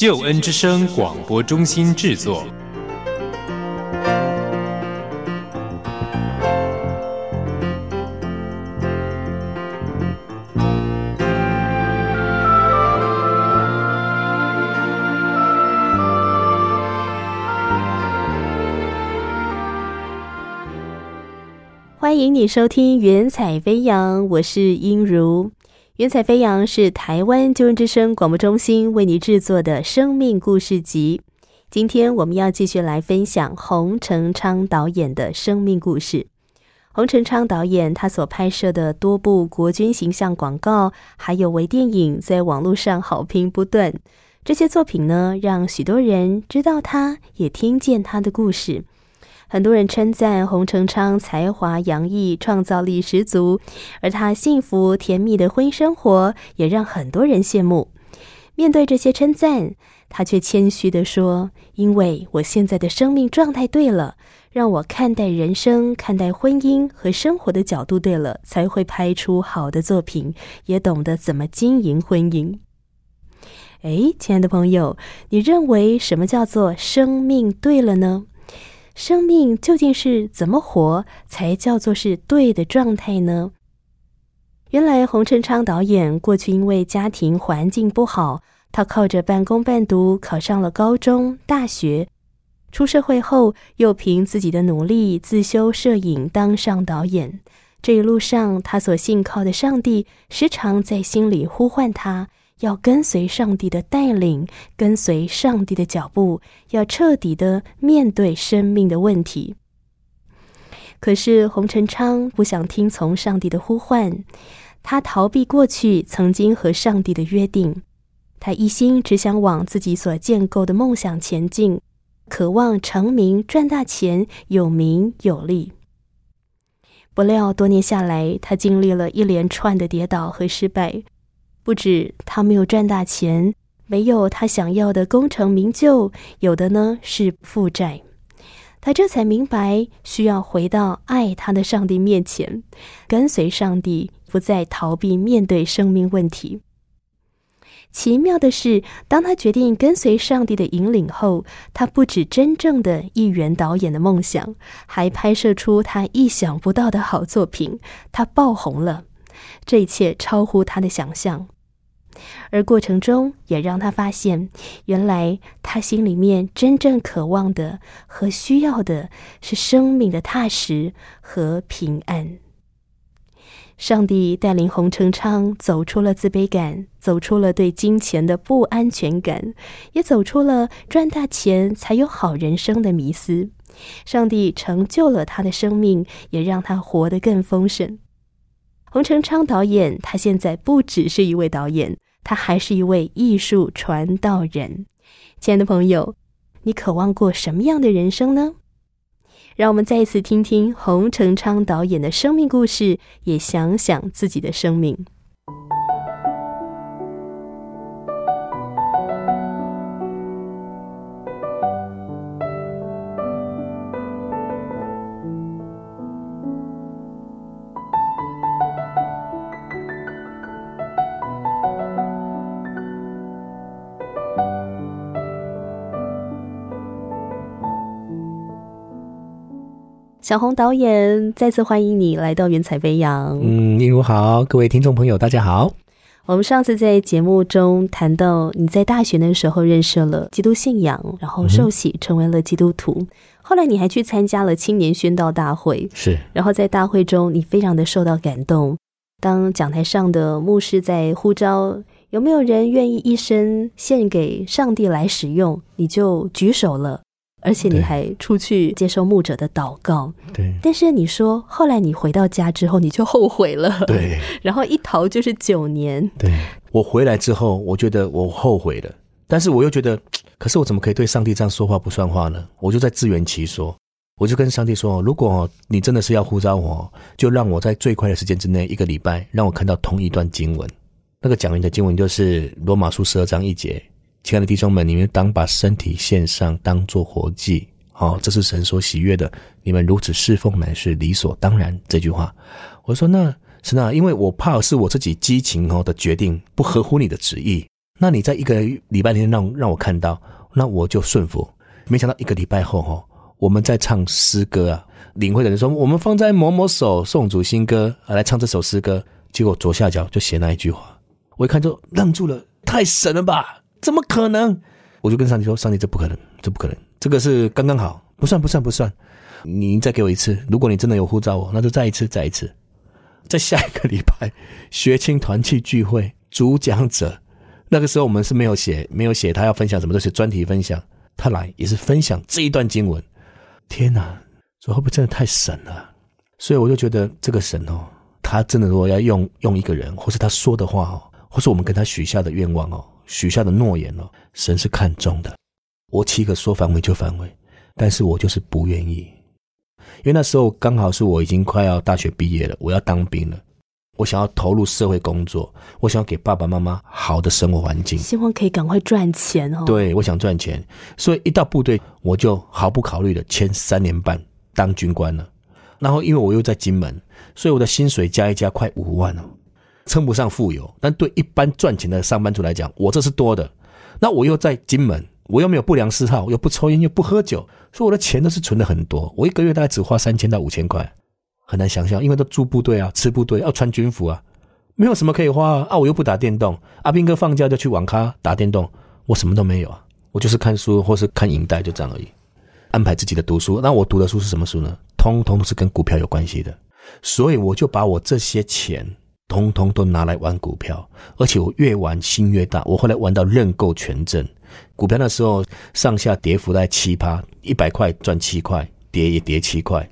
救恩之声广播中心制作。欢迎你收听《云彩飞扬》，我是音如。《云彩飞扬》是台湾救恩之声广播中心为你制作的生命故事集。今天我们要继续来分享洪成昌导演的生命故事。洪成昌导演他所拍摄的多部国军形象广告，还有微电影，在网络上好评不断。这些作品呢，让许多人知道他，也听见他的故事。很多人称赞洪成昌才华洋溢、创造力十足，而他幸福甜蜜的婚姻生活也让很多人羡慕。面对这些称赞，他却谦虚地说：“因为我现在的生命状态对了，让我看待人生、看待婚姻和生活的角度对了，才会拍出好的作品，也懂得怎么经营婚姻。”哎，亲爱的朋友，你认为什么叫做生命对了呢？生命究竟是怎么活才叫做是对的状态呢？原来洪成昌导演过去因为家庭环境不好，他靠着半工半读考上了高中、大学。出社会后，又凭自己的努力自修摄影，当上导演。这一路上，他所信靠的上帝时常在心里呼唤他。要跟随上帝的带领，跟随上帝的脚步，要彻底的面对生命的问题。可是洪成昌不想听从上帝的呼唤，他逃避过去曾经和上帝的约定，他一心只想往自己所建构的梦想前进，渴望成名、赚大钱、有名有利。不料多年下来，他经历了一连串的跌倒和失败。不止他没有赚大钱，没有他想要的功成名就，有的呢是负债。他这才明白，需要回到爱他的上帝面前，跟随上帝，不再逃避面对生命问题。奇妙的是，当他决定跟随上帝的引领后，他不止真正的一元导演的梦想，还拍摄出他意想不到的好作品，他爆红了。这一切超乎他的想象。而过程中，也让他发现，原来他心里面真正渴望的和需要的是生命的踏实和平安。上帝带领洪成昌走出了自卑感，走出了对金钱的不安全感，也走出了赚大钱才有好人生的迷思。上帝成就了他的生命，也让他活得更丰盛。洪成昌导演，他现在不只是一位导演。他还是一位艺术传道人，亲爱的朋友，你渴望过什么样的人生呢？让我们再一次听听洪成昌导演的生命故事，也想想自己的生命。小红导演，再次欢迎你来到《云彩飞扬》。嗯，例如好，各位听众朋友，大家好。我们上次在节目中谈到，你在大学的时候认识了基督信仰，然后受洗成为了基督徒。后来你还去参加了青年宣道大会，是。然后在大会中，你非常的受到感动。当讲台上的牧师在呼召有没有人愿意一生献给上帝来使用，你就举手了。而且你还出去接受牧者的祷告，对。但是你说后来你回到家之后，你就后悔了，对。然后一逃就是九年，对。我回来之后，我觉得我后悔了，但是我又觉得，可是我怎么可以对上帝这样说话不算话呢？我就在自圆其说，我就跟上帝说：如果你真的是要呼召我，就让我在最快的时间之内，一个礼拜，让我看到同一段经文。那个讲明的经文就是罗马书十二章一节：“亲爱的弟兄们，你们当把身体献上，当做活祭，哦，这是神所喜悦的。你们如此侍奉，乃是理所当然。”这句话，我说那。是那，因为我怕是我自己激情哦的决定不合乎你的旨意。那你在一个礼拜天让让我看到，那我就顺服。没想到一个礼拜后哈，我们在唱诗歌啊，领会的人说我们放在某某首宋祖新歌啊来唱这首诗歌，结果左下角就写那一句话，我一看就愣住了，太神了吧？怎么可能？我就跟上帝说，上帝这不可能，这不可能，这个是刚刚好，不算不算不算，你再给我一次，如果你真的有护照我，那就再一次再一次。在下一个礼拜，学青团契聚会主讲者，那个时候我们是没有写，没有写他要分享什么，都是专题分享。他来也是分享这一段经文。天哪，这会不会真的太神了？所以我就觉得这个神哦，他真的如果要用用一个人，或是他说的话哦，或是我们跟他许下的愿望哦，许下的诺言哦，神是看重的。我岂可说反悔就反悔，但是我就是不愿意。因为那时候刚好是我已经快要大学毕业了，我要当兵了，我想要投入社会工作，我想要给爸爸妈妈好的生活环境，希望可以赶快赚钱哦。对，我想赚钱，所以一到部队我就毫不考虑的签三年半当军官了。然后因为我又在金门，所以我的薪水加一加快五万哦，称不上富有，但对一般赚钱的上班族来讲，我这是多的。那我又在金门。我又没有不良嗜好，又不抽烟，又不喝酒，所以我的钱都是存的很多。我一个月大概只花三千到五千块，很难想象，因为都住部队啊，吃部队，要穿军服啊，没有什么可以花啊。我又不打电动，阿兵哥放假就去网咖打电动，我什么都没有啊。我就是看书或是看影带，就这样而已。安排自己的读书，那我读的书是什么书呢？通通都是跟股票有关系的，所以我就把我这些钱。通通都拿来玩股票，而且我越玩心越大。我后来玩到认购权证，股票那时候上下跌幅在七趴，一百块赚七块，跌也跌七块。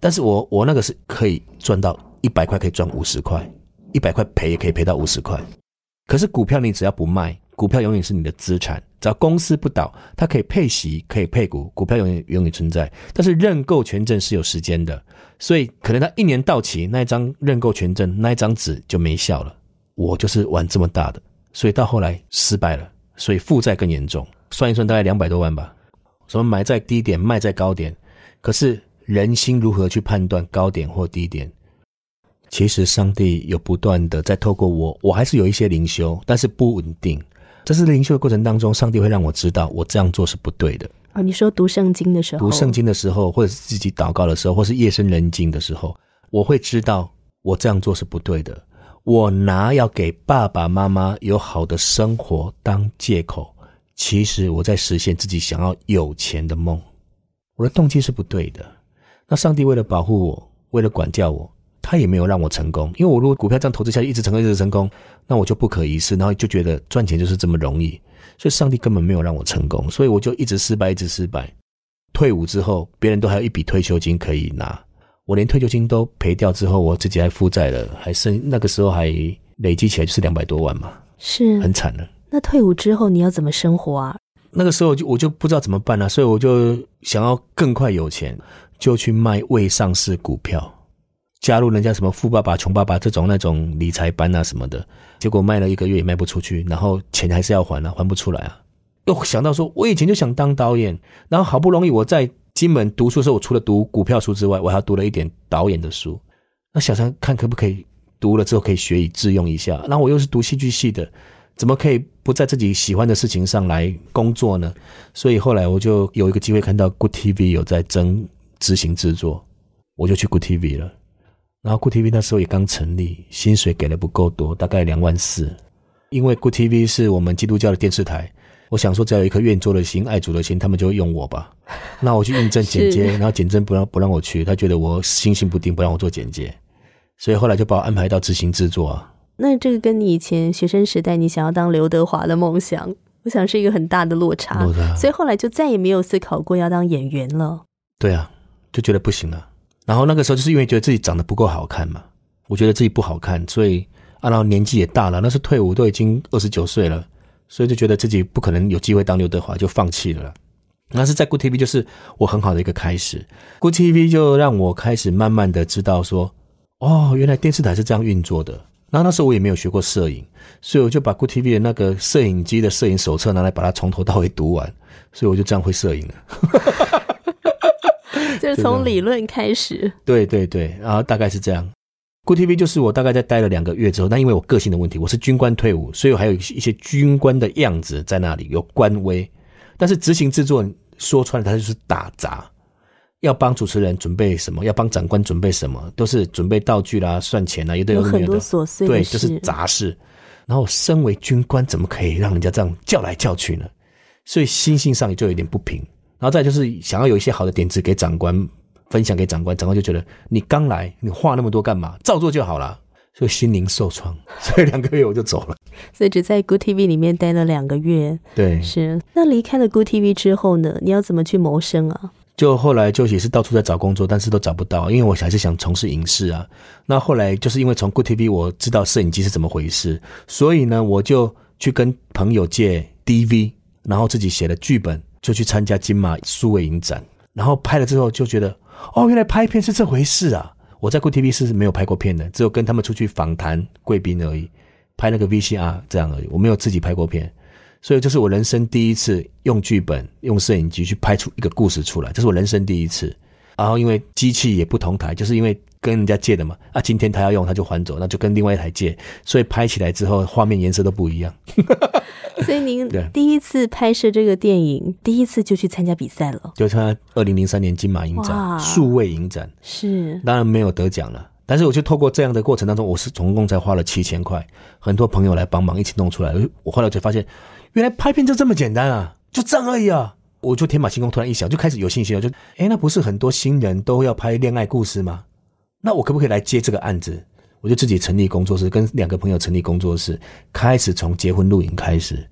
但是我我那个是可以赚到一百块可以赚五十块，一百块赔也可以赔到五十块。可是股票你只要不卖，股票永远是你的资产。只要公司不倒，它可以配息，可以配股，股票永远永远存在。但是认购权证是有时间的。所以可能它一年到期，那一张认购权证那一张纸就没效了。我就是玩这么大的，所以到后来失败了，所以负债更严重。算一算大概两百多万吧。什么买在低点，卖在高点？可是人心如何去判断高点或低点？其实上帝有不断的在透过我，我还是有一些灵修，但是不稳定。这是灵修的过程当中，上帝会让我知道我这样做是不对的。啊，你说读圣经的时候，读圣经的时候，或者是自己祷告的时候，或是夜深人静的时候，我会知道我这样做是不对的。我拿要给爸爸妈妈有好的生活当借口，其实我在实现自己想要有钱的梦。我的动机是不对的。那上帝为了保护我，为了管教我，他也没有让我成功。因为我如果股票这样投资下去，一直成功，一直成功，那我就不可一世，然后就觉得赚钱就是这么容易。所以上帝根本没有让我成功，所以我就一直失败，一直失败。退伍之后，别人都还有一笔退休金可以拿，我连退休金都赔掉之后，我自己还负债了，还剩那个时候还累积起来就是两百多万嘛，是很惨的。那退伍之后你要怎么生活啊？那个时候就我就不知道怎么办了，所以我就想要更快有钱，就去卖未上市股票。加入人家什么富爸爸穷爸爸这种那种理财班啊什么的，结果卖了一个月也卖不出去，然后钱还是要还啊，还不出来啊。又想到说，我以前就想当导演，然后好不容易我在金门读书的时候，我除了读股票书之外，我还读了一点导演的书。那想想看可不可以读了之后可以学以致用一下。然后我又是读戏剧系的，怎么可以不在自己喜欢的事情上来工作呢？所以后来我就有一个机会看到 Good TV 有在争执行制作，我就去 Good TV 了。然后 Good TV 那时候也刚成立，薪水给的不够多，大概两万四。因为 Good TV 是我们基督教的电视台，我想说只要有一颗愿做的心、爱主的心，他们就会用我吧。那我去应征剪接，然后剪征不让不让我去，他觉得我心性不定，不让我做剪接，所以后来就把我安排到执行制作啊。那这个跟你以前学生时代你想要当刘德华的梦想，我想是一个很大的落差。所以后来就再也没有思考过要当演员了。对啊，就觉得不行了。然后那个时候就是因为觉得自己长得不够好看嘛，我觉得自己不好看，所以啊，然后年纪也大了，那是退伍都已经二十九岁了，所以就觉得自己不可能有机会当刘德华，就放弃了。那是在 Good TV 就是我很好的一个开始，Good TV 就让我开始慢慢的知道说，哦，原来电视台是这样运作的。然后那时候我也没有学过摄影，所以我就把 Good TV 的那个摄影机的摄影手册拿来把它从头到尾读完，所以我就这样会摄影了。就是从理论开始。对对对，然后大概是这样。Good TV 就是我大概在待了两个月之后，那因为我个性的问题，我是军官退伍，所以我还有一些军官的样子在那里，有官威。但是执行制作说穿了，它就是打杂，要帮主持人准备什么，要帮长官准备什么，都是准备道具啦、算钱啦，有的有很多琐碎的对，就是杂事。然后身为军官，怎么可以让人家这样叫来叫去呢？所以心性上也就有点不平。然后再就是想要有一些好的点子给长官分享给长官，长官就觉得你刚来，你话那么多干嘛？照做就好了。所以心灵受创，所以两个月我就走了。所以只在 Good TV 里面待了两个月。对，是，那离开了 Good TV 之后呢？你要怎么去谋生啊？就后来就也是到处在找工作，但是都找不到，因为我还是想从事影视啊。那后来就是因为从 Good TV 我知道摄影机是怎么回事，所以呢，我就去跟朋友借 DV，然后自己写了剧本，就去参加金马数位影展，然后拍了之后就觉得，哦，原来拍片是这回事啊！我在酷 TV 是没有拍过片的，只有跟他们出去访谈贵宾而已，拍那个 VCR 这样而已，我没有自己拍过片。所以这是我人生第一次用剧本、用摄影机去拍出一个故事出来，这是我人生第一次。然后因为机器也不同台，就是因为跟人家借的嘛，啊，今天他要用他就还走，那就跟另外一台借，所以拍起来之后画面颜色都不一样。所以您第一次拍摄这个电影，第一次就去参加比赛了，就参加二零零三年金马影展数位影展，是当然没有得奖了。但是我就透过这样的过程当中，我是总共才花了七千块，很多朋友来帮忙一起弄出来。我后来才发现，原来拍片就这么简单啊，就这样而已啊！我就天马行空，突然一想，就开始有信心了。就诶，那不是很多新人都要拍恋爱故事吗？那我可不可以来接这个案子？我就自己成立工作室，跟两个朋友成立工作室，开始从结婚录影开始。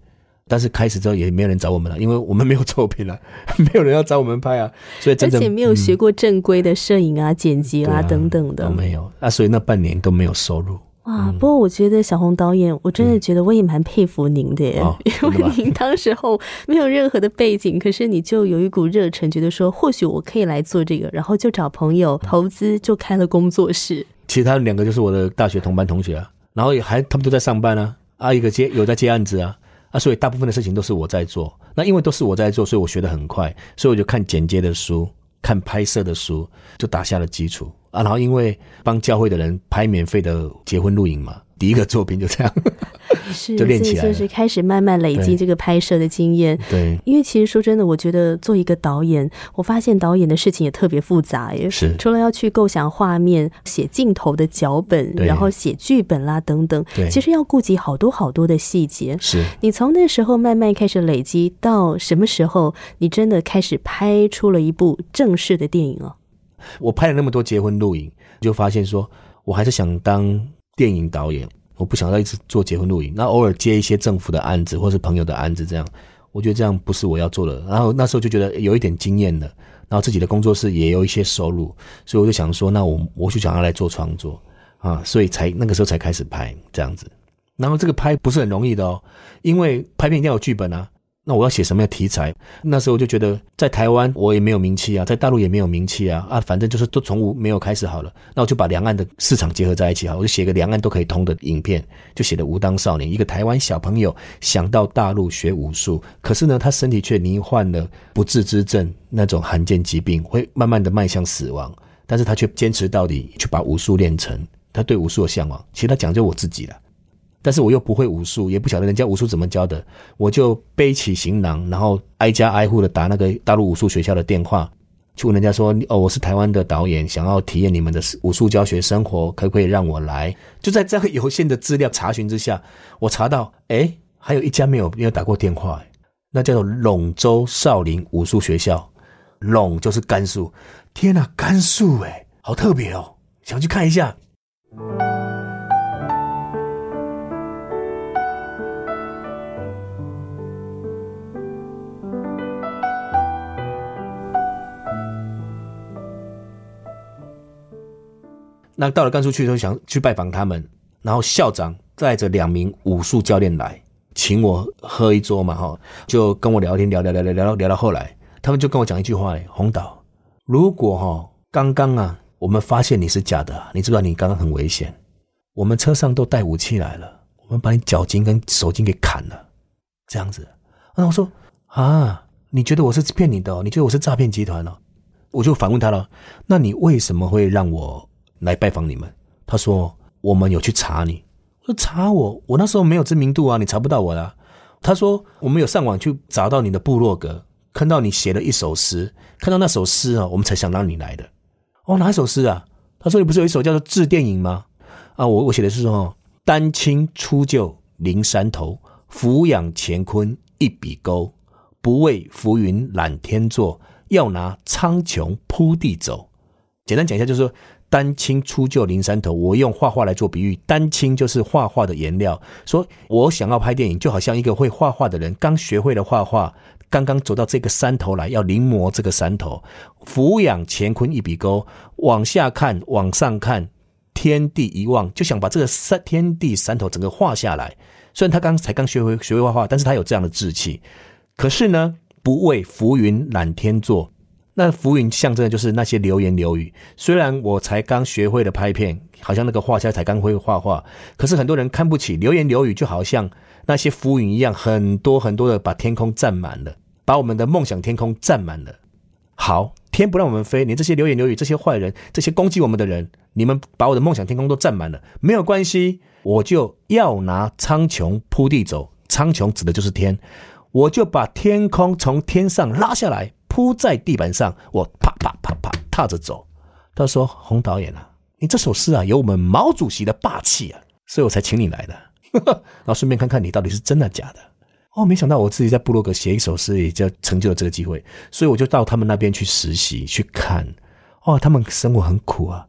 但是开始之后也没有人找我们了，因为我们没有作品了，没有人要找我们拍啊，所以而且没有学过正规的摄影啊、剪辑啊啊等等的都。没有啊，所以那半年都没有收入。哇！不过我觉得小红导演，我真的觉得我也蛮佩服您的耶，哦 因为您当时候没有任何的背景，可是你就有一股热忱，觉得说或许我可以来做这个，然后就找朋友投资，就开了工作室。其他两个就是我的大学同班同学啊，然后也还他们都在上班啊，啊一个接有在接案子啊，啊所以大部分的事情都是我在做。那因为都是我在做，所以我学的很快，所以我就看剪接的书，看拍摄的书，就打下了基础啊。然后因为帮教会的人拍免费的结婚录影嘛，第一个作品就这样，是，就练起来就是开始慢慢累积对这个拍摄的经验。对，因为其实说真的，我觉得做一个导演，我发现导演的事情也特别复杂耶。是除了要去构想画面、写镜头的脚本，然后写剧本啦等等，对其实要顾及好多好多的细节。是。你从那时候慢慢开始累积，到什么时候你真的开始拍出了一部正式的电影哦？我拍了那么多结婚录影，就发现说我还是想当电影导演，我不想要一直做结婚录影。那偶尔接一些政府的案子或是朋友的案子，这样我觉得这样不是我要做的。然后那时候就觉得有一点经验了，然后自己的工作室也有一些收入，所以我就想说，那我我就想要来做创作啊，所以才那个时候才开始拍这样子。然后这个拍不是很容易的哦，因为拍片一定要有剧本啊。那我要写什么样题材？那时候我就觉得，在台湾我也没有名气啊，在大陆也没有名气啊，啊，反正就是都从无没有开始好了。那我就把两岸的市场结合在一起好，我就写个两岸都可以通的影片，就写的《武当少年》，一个台湾小朋友想到大陆学武术，可是呢，他身体却罹患了不治之症，那种罕见疾病，会慢慢的迈向死亡，但是他却坚持到底，去把武术练成。他对武术的向往，其实他讲究我自己了。但是我又不会武术，也不晓得人家武术怎么教的，我就背起行囊，然后挨家挨户的打那个大陆武术学校的电话，去问人家说：“哦，我是台湾的导演，想要体验你们的武术教学生活，可不可以让我来？”就在这个有限的资料查询之下，我查到，哎，还有一家没有没有打过电话，那叫做陇州少林武术学校，陇就是甘肃，天哪，甘肃哎，好特别哦，想去看一下。那到了甘肃去的时候，想去拜访他们，然后校长带着两名武术教练来，请我喝一桌嘛，哈，就跟我聊天，聊聊聊聊聊到聊到后来，他们就跟我讲一句话：，红岛，如果哈刚刚啊，我们发现你是假的，你知道你刚刚很危险，我们车上都带武器来了，我们把你脚筋跟手筋给砍了，这样子。那我说啊，你觉得我是骗你的？你觉得我是诈骗集团了？我就反问他了，那你为什么会让我来拜访你们？他说我们有去查你。说查我，我那时候没有知名度啊，你查不到我的。他说我们有上网去找到你的部落格，看到你写了一首诗，看到那首诗啊，我们才想让你来的。哦，哪一首诗啊？他说你不是有一首叫做《致电影》吗？啊，我我写的是说，丹青出岫临山头，俯仰乾坤一笔勾，不畏浮云揽天作。要拿苍穹铺地走，简单讲一下，就是说丹青出就临山头。我用画画来做比喻，丹青就是画画的颜料。说我想要拍电影，就好像一个会画画的人，刚学会了画画，刚刚走到这个山头来，要临摹这个山头。俯仰乾坤一笔勾，往下看，往上看，天地一望，就想把这个山天地山头整个画下来。虽然他刚才刚学会学会画画，但是他有这样的志气。可是呢？不为浮云揽天作，那浮云象征的就是那些流言流语。虽然我才刚学会了拍片，好像那个画家才刚会画画，可是很多人看不起流言流语，就好像那些浮云一样，很多很多的把天空占满了，把我们的梦想天空占满了。好，天不让我们飞，你这些流言流语，这些坏人，这些攻击我们的人，你们把我的梦想天空都占满了，没有关系，我就要拿苍穹铺地走。苍穹指的就是天。我就把天空从天上拉下来，铺在地板上，我啪啪啪啪踏着走。他说：“洪导演啊，你这首诗啊，有我们毛主席的霸气啊，所以我才请你来的。然后顺便看看你到底是真的假的。”哦，没想到我自己在部落格写一首诗，也就成就了这个机会。所以我就到他们那边去实习去看。哦，他们生活很苦啊，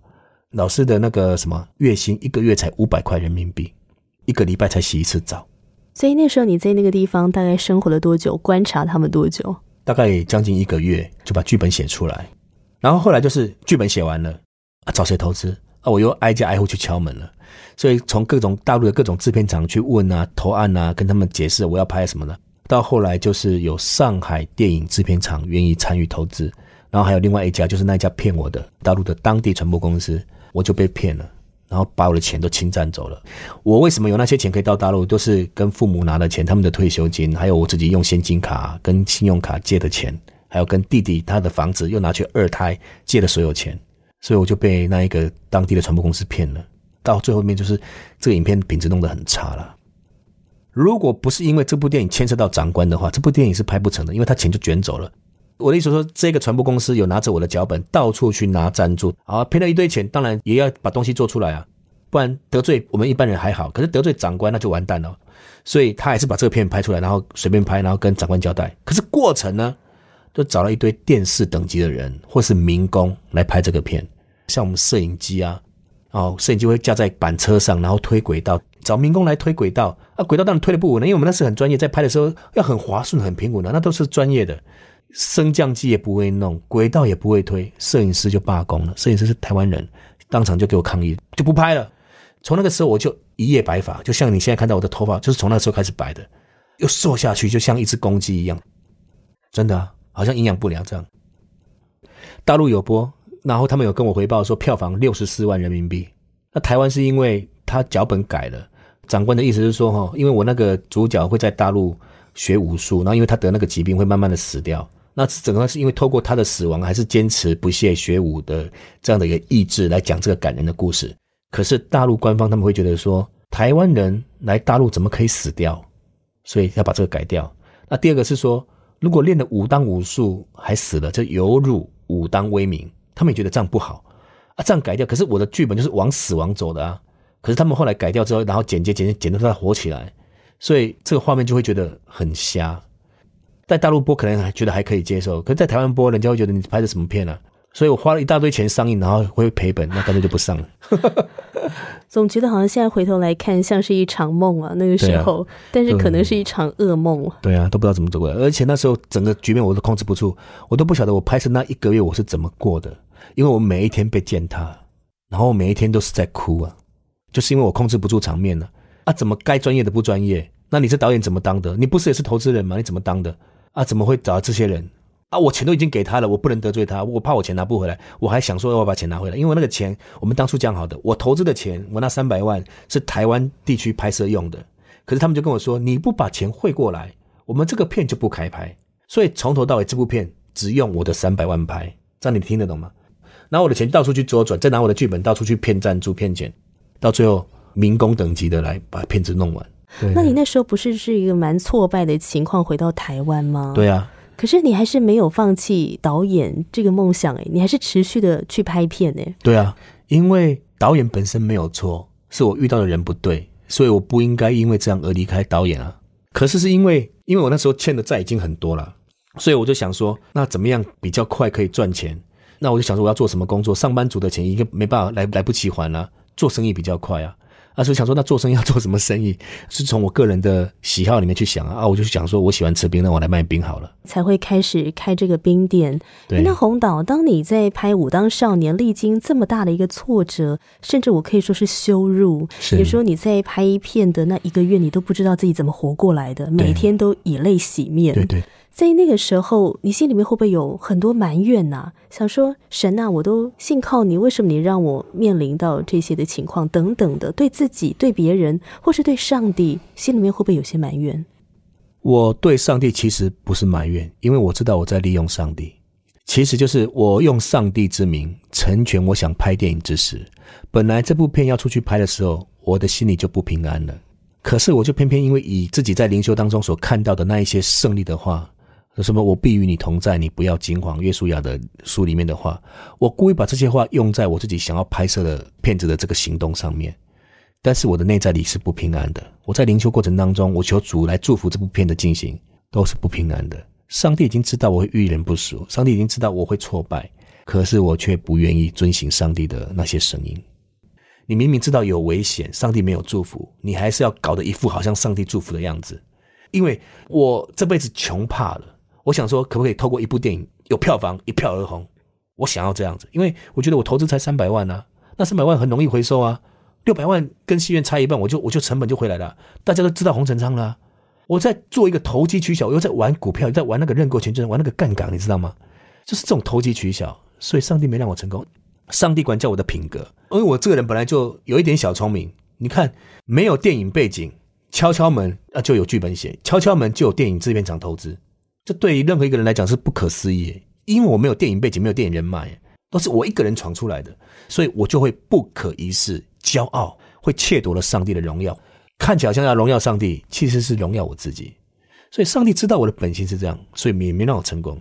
老师的那个什么月薪一个月才五百块人民币，一个礼拜才洗一次澡。所以那时候你在那个地方大概生活了多久？观察他们多久？大概将近一个月就把剧本写出来，然后后来就是剧本写完了啊，找谁投资啊？我又挨家挨户去敲门了，所以从各种大陆的各种制片厂去问啊，投案啊，跟他们解释我要拍什么呢。到后来就是有上海电影制片厂愿意参与投资，然后还有另外一家就是那一家骗我的大陆的当地传播公司，我就被骗了。然后把我的钱都侵占走了。我为什么有那些钱可以到大陆？都是跟父母拿的钱，他们的退休金，还有我自己用现金卡跟信用卡借的钱，还有跟弟弟他的房子又拿去二胎借的所有钱，所以我就被那一个当地的传播公司骗了。到最后面就是这个影片品质弄得很差了。如果不是因为这部电影牵涉到长官的话，这部电影是拍不成的，因为他钱就卷走了。我的意思说，这个传播公司有拿着我的脚本到处去拿赞助，啊，赔了一堆钱，当然也要把东西做出来啊，不然得罪我们一般人还好，可是得罪长官那就完蛋了。所以他还是把这个片拍出来，然后随便拍，然后跟长官交代。可是过程呢，就找了一堆电视等级的人或是民工来拍这个片，像我们摄影机啊，哦，摄影机会架在板车上，然后推轨道，找民工来推轨道啊，轨道当然推的不稳了，因为我们那时很专业，在拍的时候要很滑顺、很平稳的，那都是专业的。升降机也不会弄，轨道也不会推，摄影师就罢工了。摄影师是台湾人，当场就给我抗议，就不拍了。从那个时候我就一夜白发，就像你现在看到我的头发，就是从那时候开始白的，又瘦下去，就像一只公鸡一样，真的好像营养不良这样。大陆有播，然后他们有跟我回报说票房六十四万人民币。那台湾是因为他脚本改了，长官的意思是说哈，因为我那个主角会在大陆学武术，然后因为他得那个疾病会慢慢的死掉。那整个是因为透过他的死亡，还是坚持不懈学武的这样的一个意志来讲这个感人的故事。可是大陆官方他们会觉得说，台湾人来大陆怎么可以死掉？所以要把这个改掉。那第二个是说，如果练了武当武术还死了，就犹辱武当威名。他们也觉得这样不好啊，这样改掉。可是我的剧本就是往死亡走的啊。可是他们后来改掉之后，然后剪接剪接剪到他火起来，所以这个画面就会觉得很瞎。在大陆播可能还觉得还可以接受，可是在台湾播，人家会觉得你拍的什么片啊？所以我花了一大堆钱上映，然后会赔本，那干脆就不上了。总觉得好像现在回头来看，像是一场梦啊，那个时候，但是可能是一场噩梦。对啊，都不知道怎么走过来，而且那时候整个局面我都控制不住，我都不晓得我拍摄那一个月我是怎么过的，因为我每一天被践踏，然后每一天都是在哭啊，就是因为我控制不住场面了啊，怎么该专业的不专业？那你是导演怎么当的？你不是也是投资人吗？你怎么当的？啊，怎么会找到这些人？啊，我钱都已经给他了，我不能得罪他，我怕我钱拿不回来，我还想说要把钱拿回来，因为那个钱我们当初讲好的，我投资的钱，我那三百万是台湾地区拍摄用的，可是他们就跟我说，你不把钱汇过来，我们这个片就不开拍，所以从头到尾这部片只用我的三百万拍，这样你听得懂吗？拿我的钱到处去周转，再拿我的剧本到处去骗赞助、骗钱，到最后民工等级的来把片子弄完。那你那时候不是是一个蛮挫败的情况回到台湾吗？对啊。可是你还是没有放弃导演这个梦想哎，你还是持续的去拍片哎。对啊，因为导演本身没有错，是我遇到的人不对，所以我不应该因为这样而离开导演啊。可是是因为，因为我那时候欠的债已经很多了，所以我就想说，那怎么样比较快可以赚钱？那我就想说，我要做什么工作？上班族的钱一个没办法来来不及还啊，做生意比较快啊。啊，所以想说，那做生意要做什么生意？是从我个人的喜好里面去想啊。啊，我就想说，我喜欢吃冰，那我来卖冰好了。才会开始开这个冰店。那洪导，当你在拍《武当少年》，历经这么大的一个挫折，甚至我可以说是羞辱，你说你在拍一片的那一个月，你都不知道自己怎么活过来的，每天都以泪洗面。对对。在那个时候，你心里面会不会有很多埋怨呐？想说神呐，我都信靠你，为什么你让我面临到这些的情况等等的？对自己、对别人，或是对上帝，心里面会不会有些埋怨？我对上帝其实不是埋怨，因为我知道我在利用上帝。其实就是我用上帝之名成全我想拍电影之时，本来这部片要出去拍的时候，我的心里就不平安了。可是我就偏偏因为以自己在灵修当中所看到的那一些胜利的话。什么？我必与你同在，你不要惊慌。约书亚的书里面的话，我故意把这些话用在我自己想要拍摄的片子的这个行动上面。但是我的内在里是不平安的。我在灵修过程当中，我求主来祝福这部片的进行，都是不平安的。上帝已经知道我会遇人不淑，上帝已经知道我会挫败，可是我却不愿意遵行上帝的那些声音。你明明知道有危险，上帝没有祝福，你还是要搞得一副好像上帝祝福的样子，因为我这辈子穷怕了。我想说，可不可以透过一部电影有票房一票而红？我想要这样子，因为我觉得我投资才三百万呢，那三百万很容易回收啊。六百万跟戏院差一半，我就我就成本就回来了。大家都知道洪成昌了，我在做一个投机取巧，我又在玩股票，在玩那个认购权证，玩那个杠杆，你知道吗？就是这种投机取巧，所以上帝没让我成功。上帝管教我的品格，因为我这个人本来就有一点小聪明。你看，没有电影背景，敲敲门啊就有剧本写，敲敲门就有电影制片厂投资。这对于任何一个人来讲是不可思议，因为我没有电影背景，没有电影人脉，都是我一个人闯出来的，所以我就会不可一世、骄傲，会窃夺了上帝的荣耀，看起来好像要荣耀上帝，其实是荣耀我自己。所以上帝知道我的本性是这样，所以也没让我成功。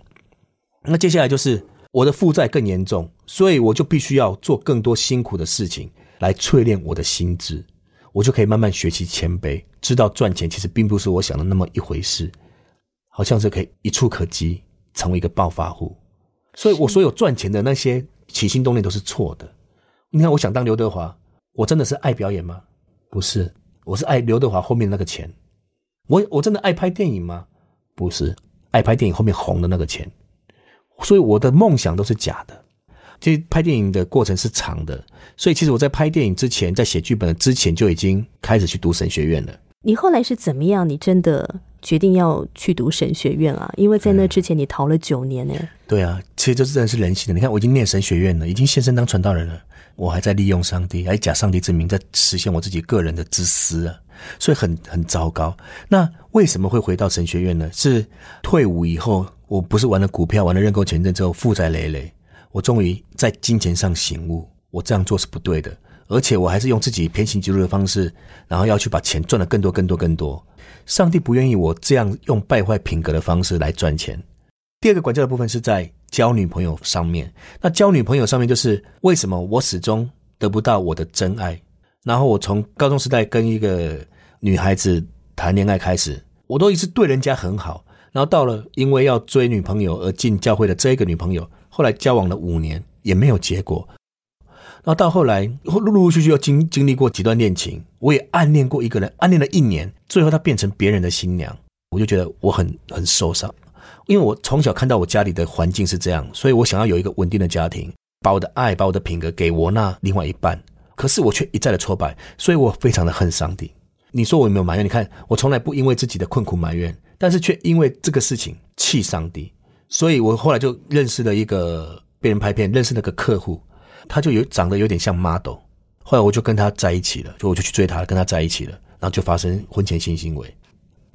那接下来就是我的负债更严重，所以我就必须要做更多辛苦的事情来淬炼我的心智，我就可以慢慢学习谦卑，知道赚钱其实并不是我想的那么一回事。好像是可以一触可及，成为一个暴发户，所以我所有赚钱的那些起心动念都是错的。你看，我想当刘德华，我真的是爱表演吗？不是，我是爱刘德华后面那个钱。我我真的爱拍电影吗？不是，爱拍电影后面红的那个钱。所以我的梦想都是假的。其实拍电影的过程是长的，所以其实我在拍电影之前，在写剧本之前就已经开始去读神学院了。你后来是怎么样？你真的？决定要去读神学院啊，因为在那之前你逃了九年呢。对啊，其实这真的是人性的。你看，我已经念神学院了，已经献身当传道人了，我还在利用上帝，还假上帝之名在实现我自己个人的自私啊，所以很很糟糕。那为什么会回到神学院呢？是退伍以后，我不是玩了股票，玩了认购权证之后负债累累，我终于在金钱上醒悟，我这样做是不对的，而且我还是用自己偏行极路的方式，然后要去把钱赚得更多、更多、更多。上帝不愿意我这样用败坏品格的方式来赚钱。第二个管教的部分是在交女朋友上面。那交女朋友上面就是为什么我始终得不到我的真爱？然后我从高中时代跟一个女孩子谈恋爱开始，我都一直对人家很好。然后到了因为要追女朋友而进教会的这一个女朋友，后来交往了五年也没有结果。然后到后来，陆陆续续又经经历过几段恋情，我也暗恋过一个人，暗恋了一年，最后她变成别人的新娘，我就觉得我很很受伤，因为我从小看到我家里的环境是这样，所以我想要有一个稳定的家庭，把我的爱、把我的品格给我那另外一半，可是我却一再的挫败，所以我非常的恨上帝。你说我有没有埋怨？你看，我从来不因为自己的困苦埋怨，但是却因为这个事情气上帝。所以我后来就认识了一个被人拍片，认识那个客户，他就有长得有点像 model。后来我就跟他在一起了，就我就去追他，跟他在一起了，然后就发生婚前性行为。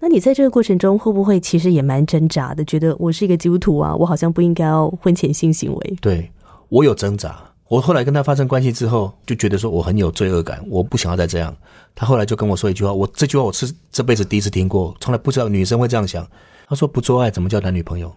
那你在这个过程中会不会其实也蛮挣扎的？觉得我是一个基督徒啊，我好像不应该要婚前性行为。对我有挣扎。我后来跟他发生关系之后，就觉得说我很有罪恶感，我不想要再这样。他后来就跟我说一句话，我这句话我是这辈子第一次听过，从来不知道女生会这样想。他说不做爱怎么叫男女朋友？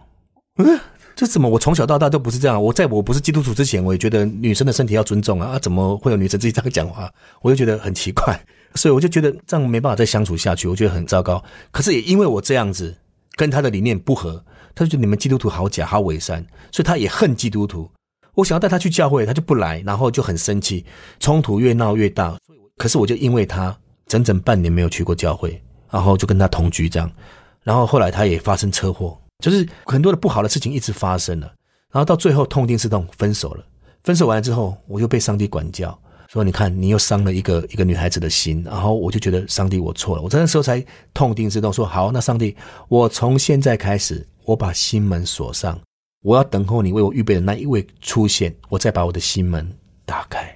嗯，这怎么？我从小到大都不是这样。我在我不是基督徒之前，我也觉得女生的身体要尊重啊。啊，怎么会有女生自己这样讲话？我就觉得很奇怪，所以我就觉得这样没办法再相处下去，我觉得很糟糕。可是也因为我这样子跟他的理念不合，他就觉得你们基督徒好假好伪善，所以他也恨基督徒。我想要带他去教会，他就不来，然后就很生气，冲突越闹越大。可是我就因为他整整半年没有去过教会，然后就跟他同居这样，然后后来他也发生车祸，就是很多的不好的事情一直发生了，然后到最后痛定思痛分手了。分手完了之后，我又被上帝管教，说你看你又伤了一个一个女孩子的心，然后我就觉得上帝我错了，我在那时候才痛定思痛，说好，那上帝，我从现在开始，我把心门锁上。我要等候你为我预备的那一位出现，我再把我的心门打开，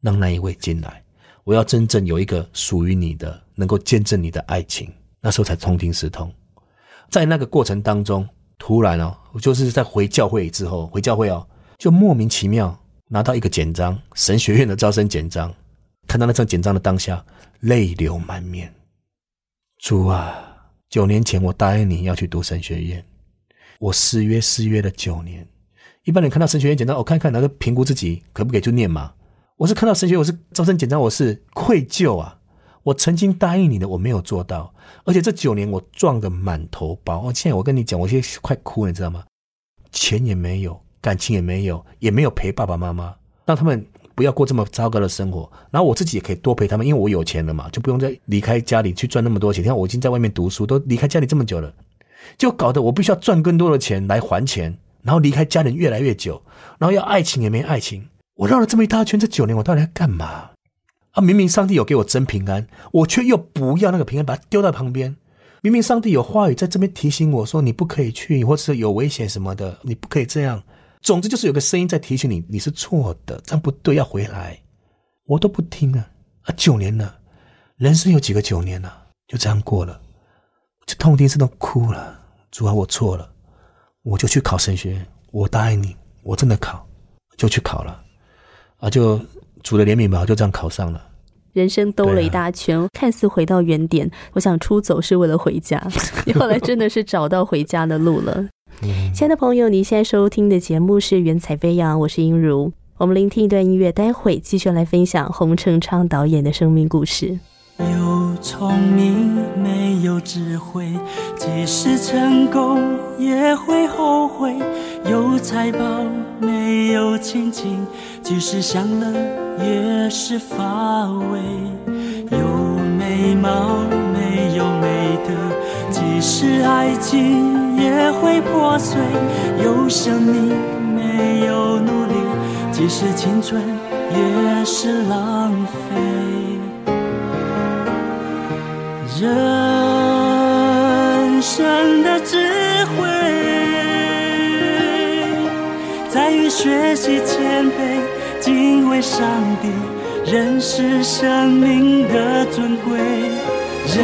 让那一位进来。我要真正有一个属于你的，能够见证你的爱情。那时候才痛定思痛。在那个过程当中，突然哦，我就是在回教会之后，回教会哦，就莫名其妙拿到一个简章，神学院的招生简章。看到那张简章的当下，泪流满面。主啊，九年前我答应你要去读神学院。我失约失约了九年，一般人看到神学院简章，我看看，然后评估自己可不可以就念嘛。我是看到神学，我是招生简章，我是愧疚啊！我曾经答应你的，我没有做到，而且这九年我撞得满头包。我现在我跟你讲，我现在快哭了，你知道吗？钱也没有，感情也没有，也没有陪爸爸妈妈，让他们不要过这么糟糕的生活。然后我自己也可以多陪他们，因为我有钱了嘛，就不用再离开家里去赚那么多钱。你看我已经在外面读书，都离开家里这么久了。就搞得我必须要赚更多的钱来还钱，然后离开家人越来越久，然后要爱情也没爱情。我绕了这么一大圈，这九年我到底要干嘛？啊，明明上帝有给我真平安，我却又不要那个平安，把它丢在旁边。明明上帝有话语在这边提醒我说你不可以去，或者是有危险什么的，你不可以这样。总之就是有个声音在提醒你，你是错的，这样不对，要回来。我都不听啊！啊，九年了，人生有几个九年呢？就这样过了。就痛定思痛哭了，主啊，我错了，我就去考神学院，我答应你，我真的考，就去考了，啊，就主的怜悯吧，就这样考上了。人生兜了一大圈，看似回到原点，我想出走是为了回家，你后来真的是找到回家的路了。亲爱的朋友，你现在收听的节目是《云彩飞扬》，我是英如，我们聆听一段音乐，待会继续来分享洪成昌导演的生命故事。有聪明没有智慧，即使成功也会后悔；有财宝没有亲情，即使享乐也是乏味；有美貌没有美德，即使爱情也会破碎；有生命没有努力，即使青春也是浪费。人生的智慧，在于学习谦卑，敬畏上帝，认识生命的尊贵。人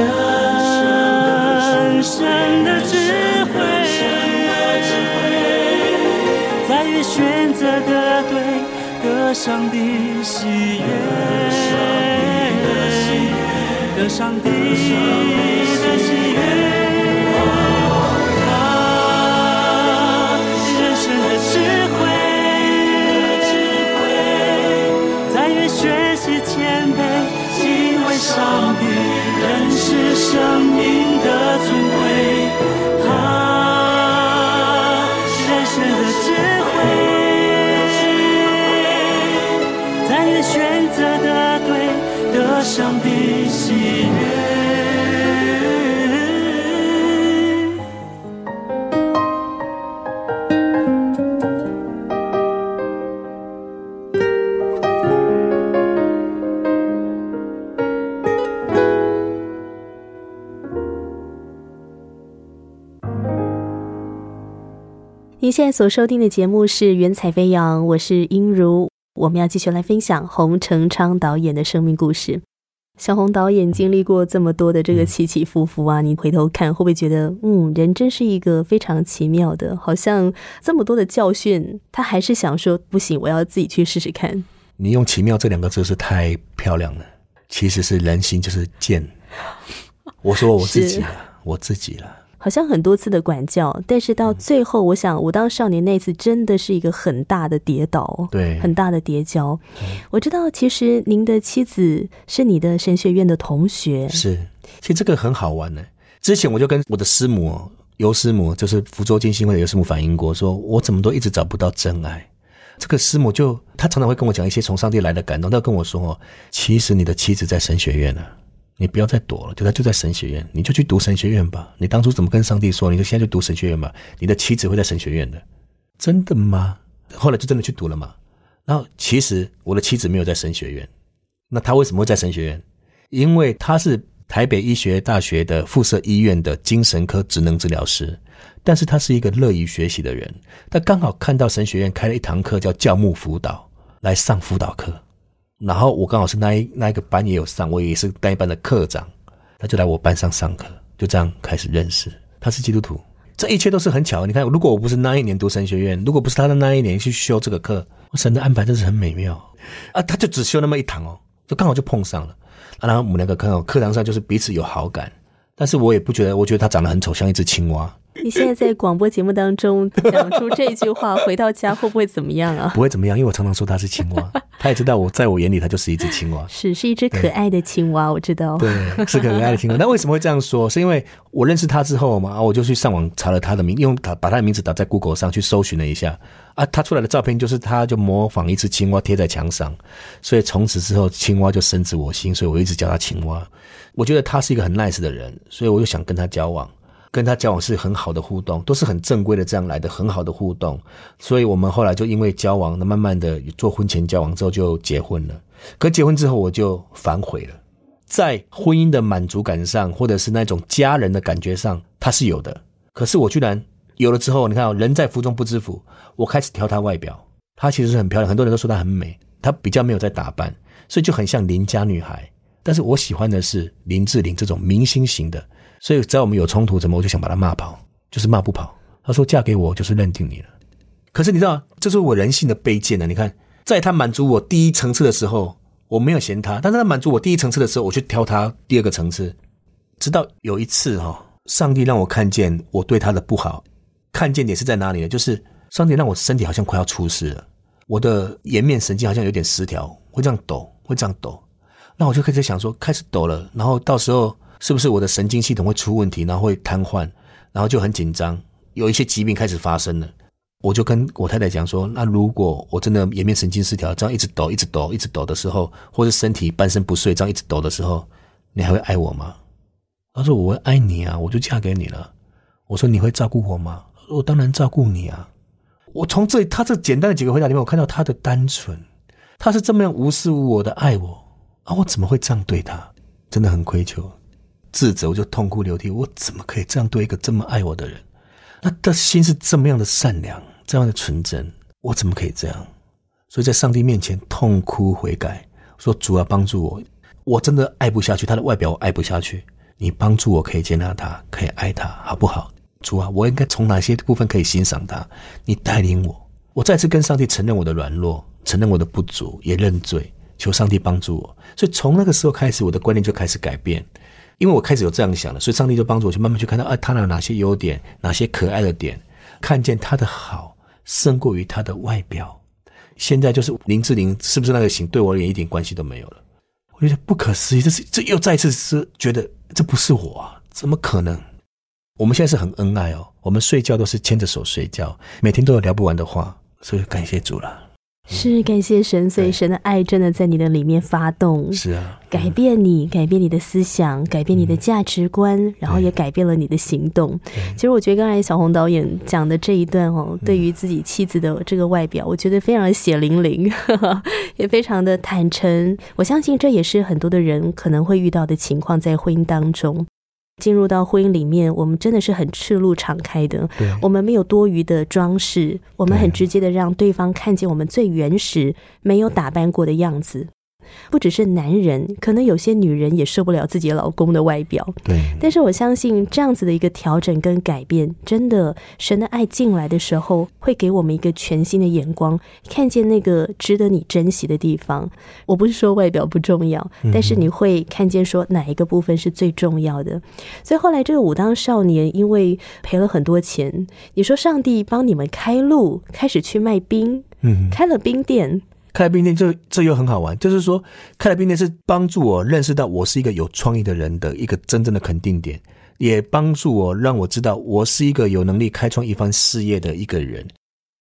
生的智慧，在于选择的对，得上帝喜悦。得上帝的，是谦卑，敬畏上帝，认识生命的尊贵，他啊，人生的智慧，在你选择的对，的上帝喜悦。你现在所收听的节目是《云彩飞扬》，我是英如。我们要继续来分享洪成昌导演的生命故事。小洪导演经历过这么多的这个起起伏伏啊，你回头看会不会觉得，嗯，人真是一个非常奇妙的，好像这么多的教训，他还是想说不行，我要自己去试试看。你用“奇妙”这两个字是太漂亮了，其实是人心就是贱。我说我自己了，我自己了。好像很多次的管教，但是到最后，我想我当少年那次真的是一个很大的跌倒，对，很大的跌跤。我知道，其实您的妻子是你的神学院的同学，是。其实这个很好玩呢。之前我就跟我的师母尤师母，就是福州金星会的尤师母反映过，说我怎么都一直找不到真爱。这个师母就她常常会跟我讲一些从上帝来的感动，她跟我说哦，其实你的妻子在神学院呢。你不要再躲了，就他就在神学院，你就去读神学院吧。你当初怎么跟上帝说？你就现在就读神学院吧。你的妻子会在神学院的，真的吗？后来就真的去读了嘛。然后其实我的妻子没有在神学院，那他为什么会在神学院？因为他是台北医学大学的附设医院的精神科职能治疗师，但是他是一个乐于学习的人，他刚好看到神学院开了一堂课叫教牧辅导，来上辅导课。然后我刚好是那一那一个班也有上，我也是那一班的课长，他就来我班上上课，就这样开始认识。他是基督徒，这一切都是很巧。你看，如果我不是那一年读神学院，如果不是他的那一年去修这个课，神的安排真是很美妙啊！他就只修那么一堂哦，就刚好就碰上了。然后我们两个刚好课堂上就是彼此有好感，但是我也不觉得，我觉得他长得很丑，像一只青蛙。你现在在广播节目当中讲出这句话，回到家会不会怎么样啊？不会怎么样，因为我常常说他是青蛙，他也知道我在我眼里他就是一只青蛙，是是一只可爱的青蛙，我知道。对，是可爱的青蛙。那为什么会这样说？是因为我认识他之后嘛，我就去上网查了他的名，用打把他的名字打在 Google 上去搜寻了一下啊，他出来的照片就是他就模仿一只青蛙贴在墙上，所以从此之后青蛙就深植我心，所以我一直叫他青蛙。我觉得他是一个很 nice 的人，所以我就想跟他交往。跟他交往是很好的互动，都是很正规的这样来的很好的互动，所以我们后来就因为交往，那慢慢的做婚前交往之后就结婚了。可结婚之后我就反悔了，在婚姻的满足感上，或者是那种家人的感觉上，他是有的。可是我居然有了之后，你看，人在福中不知福，我开始挑她外表，她其实是很漂亮，很多人都说她很美，她比较没有在打扮，所以就很像邻家女孩。但是我喜欢的是林志玲这种明星型的。所以，只要我们有冲突，怎么我就想把他骂跑，就是骂不跑。他说嫁给我就是认定你了。可是你知道，这是我人性的卑贱呢。你看，在他满足我第一层次的时候，我没有嫌他；但是他满足我第一层次的时候，我去挑他第二个层次。直到有一次哈，上帝让我看见我对他的不好，看见点是在哪里呢？就是上帝让我身体好像快要出事了，我的颜面神经好像有点失调，会这样抖，会这样抖。那我就开始想说，开始抖了，然后到时候。是不是我的神经系统会出问题，然后会瘫痪，然后就很紧张，有一些疾病开始发生了。我就跟我太太讲说，那如果我真的颜面神经失调，这样一直抖、一直抖、一直抖的时候，或者身体半身不遂，这样一直抖的时候，你还会爱我吗？她说我会爱你啊，我就嫁给你了。我说你会照顾我吗？我当然照顾你啊。我从这他这简单的几个回答里面，我看到他的单纯，他是这么样无私无我的爱我啊，我怎么会这样对他？真的很愧疚。自责，我就痛哭流涕。我怎么可以这样对一个这么爱我的人？那的心是这么样的善良，这样的纯真，我怎么可以这样？所以在上帝面前痛哭悔改，说主啊，帮助我！我真的爱不下去，他的外表我爱不下去。你帮助我，可以接纳他，可以爱他，好不好？主啊，我应该从哪些部分可以欣赏他？你带领我，我再次跟上帝承认我的软弱，承认我的不足，也认罪，求上帝帮助我。所以从那个时候开始，我的观念就开始改变。因为我开始有这样想了，所以上帝就帮助我去慢慢去看到，啊，他有哪些优点，哪些可爱的点，看见他的好胜过于他的外表。现在就是林志玲是不是那个型，对我而言一点关系都没有了。我觉得不可思议，这是这又再次是觉得这不是我啊，怎么可能？我们现在是很恩爱哦，我们睡觉都是牵着手睡觉，每天都有聊不完的话，所以感谢主了。是感谢神，所以神的爱真的在你的里面发动，是啊，改变你，改变你的思想，改变你的价值观，然后也改变了你的行动。其实我觉得刚才小红导演讲的这一段哦，对于自己妻子的这个外表，我觉得非常的血淋淋，也非常的坦诚。我相信这也是很多的人可能会遇到的情况，在婚姻当中。进入到婚姻里面，我们真的是很赤露敞开的，我们没有多余的装饰，我们很直接的让对方看见我们最原始、没有打扮过的样子。不只是男人，可能有些女人也受不了自己老公的外表。对，但是我相信这样子的一个调整跟改变，真的神的爱进来的时候，会给我们一个全新的眼光，看见那个值得你珍惜的地方。我不是说外表不重要，但是你会看见说哪一个部分是最重要的。所以后来这个武当少年因为赔了很多钱，你说上帝帮你们开路，开始去卖冰，嗯，开了冰店。开冰店这这又很好玩，就是说开冰店是帮助我认识到我是一个有创意的人的一个真正的肯定点，也帮助我让我知道我是一个有能力开创一番事业的一个人。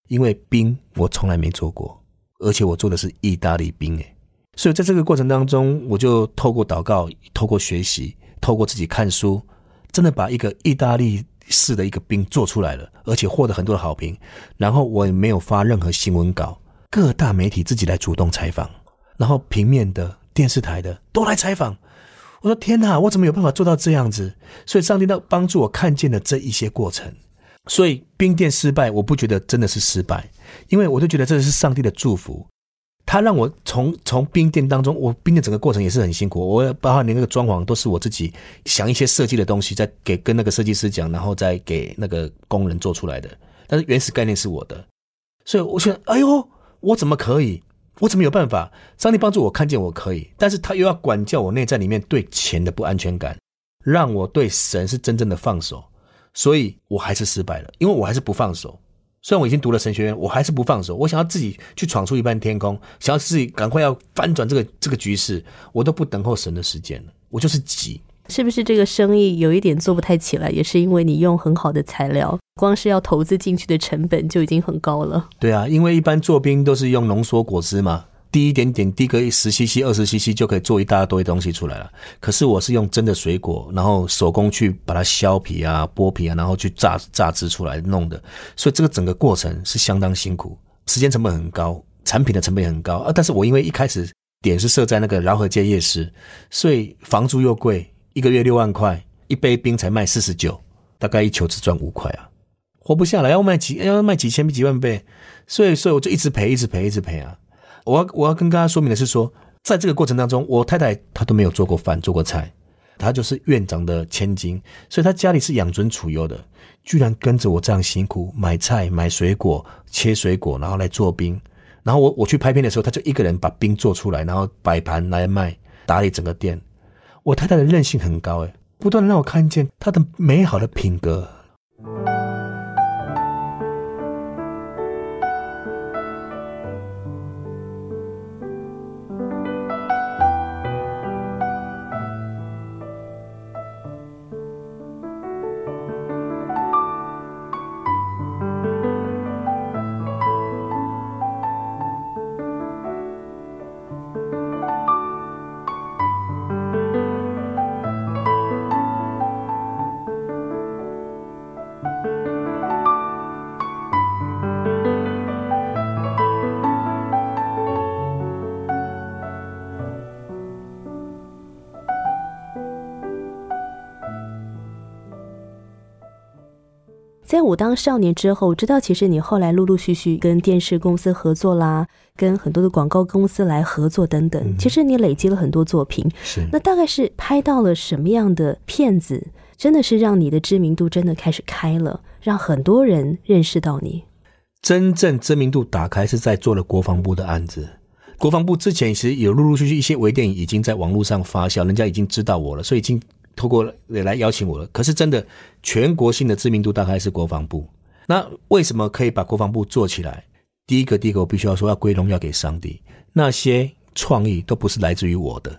因为冰我从来没做过，而且我做的是意大利冰诶，所以在这个过程当中，我就透过祷告，透过学习，透过自己看书，真的把一个意大利式的一个冰做出来了，而且获得很多的好评。然后我也没有发任何新闻稿。各大媒体自己来主动采访，然后平面的、电视台的都来采访。我说天哪，我怎么有办法做到这样子？所以上帝都帮助我看见了这一些过程。所以冰店失败，我不觉得真的是失败，因为我就觉得这是上帝的祝福。他让我从从冰店当中，我冰店整个过程也是很辛苦，我包括连那个装潢都是我自己想一些设计的东西，再给跟那个设计师讲，然后再给那个工人做出来的。但是原始概念是我的，所以我想，哎呦。我怎么可以？我怎么有办法？上帝帮助我看见我可以，但是他又要管教我内在里面对钱的不安全感，让我对神是真正的放手，所以我还是失败了，因为我还是不放手。虽然我已经读了神学院，我还是不放手。我想要自己去闯出一片天空，想要自己赶快要翻转这个这个局势，我都不等候神的时间了，我就是急。是不是这个生意有一点做不太起来？也是因为你用很好的材料，光是要投资进去的成本就已经很高了。对啊，因为一般做冰都是用浓缩果汁嘛，滴一点点，滴个十 CC、二十 CC 就可以做一大堆东西出来了。可是我是用真的水果，然后手工去把它削皮啊、剥皮啊，然后去榨榨汁出来弄的，所以这个整个过程是相当辛苦，时间成本很高，产品的成本也很高啊。但是我因为一开始点是设在那个饶河街夜市，所以房租又贵。一个月六万块，一杯冰才卖四十九，大概一球只赚五块啊，活不下来，要卖几要卖几千几万倍，所以所以我就一直赔，一直赔，一直赔啊！我要我要跟大家说明的是说，在这个过程当中，我太太她都没有做过饭，做过菜，她就是院长的千金，所以她家里是养尊处优的，居然跟着我这样辛苦买菜、买水果、切水果，然后来做冰，然后我我去拍片的时候，她就一个人把冰做出来，然后摆盘来卖，打理整个店。我太太的韧性很高，哎，不断的让我看见她的美好的品格。武当少年之后，我知道其实你后来陆陆续续跟电视公司合作啦，跟很多的广告公司来合作等等。其实你累积了很多作品，是那大概是拍到了什么样的片子，真的是让你的知名度真的开始开了，让很多人认识到你。真正知名度打开是在做了国防部的案子。国防部之前其实有陆陆续续一些微电影已经在网络上发酵，人家已经知道我了，所以已经。透过来邀请我了，可是真的全国性的知名度大概是国防部。那为什么可以把国防部做起来？第一个，第一个我必须要说，要归荣耀给上帝。那些创意都不是来自于我的，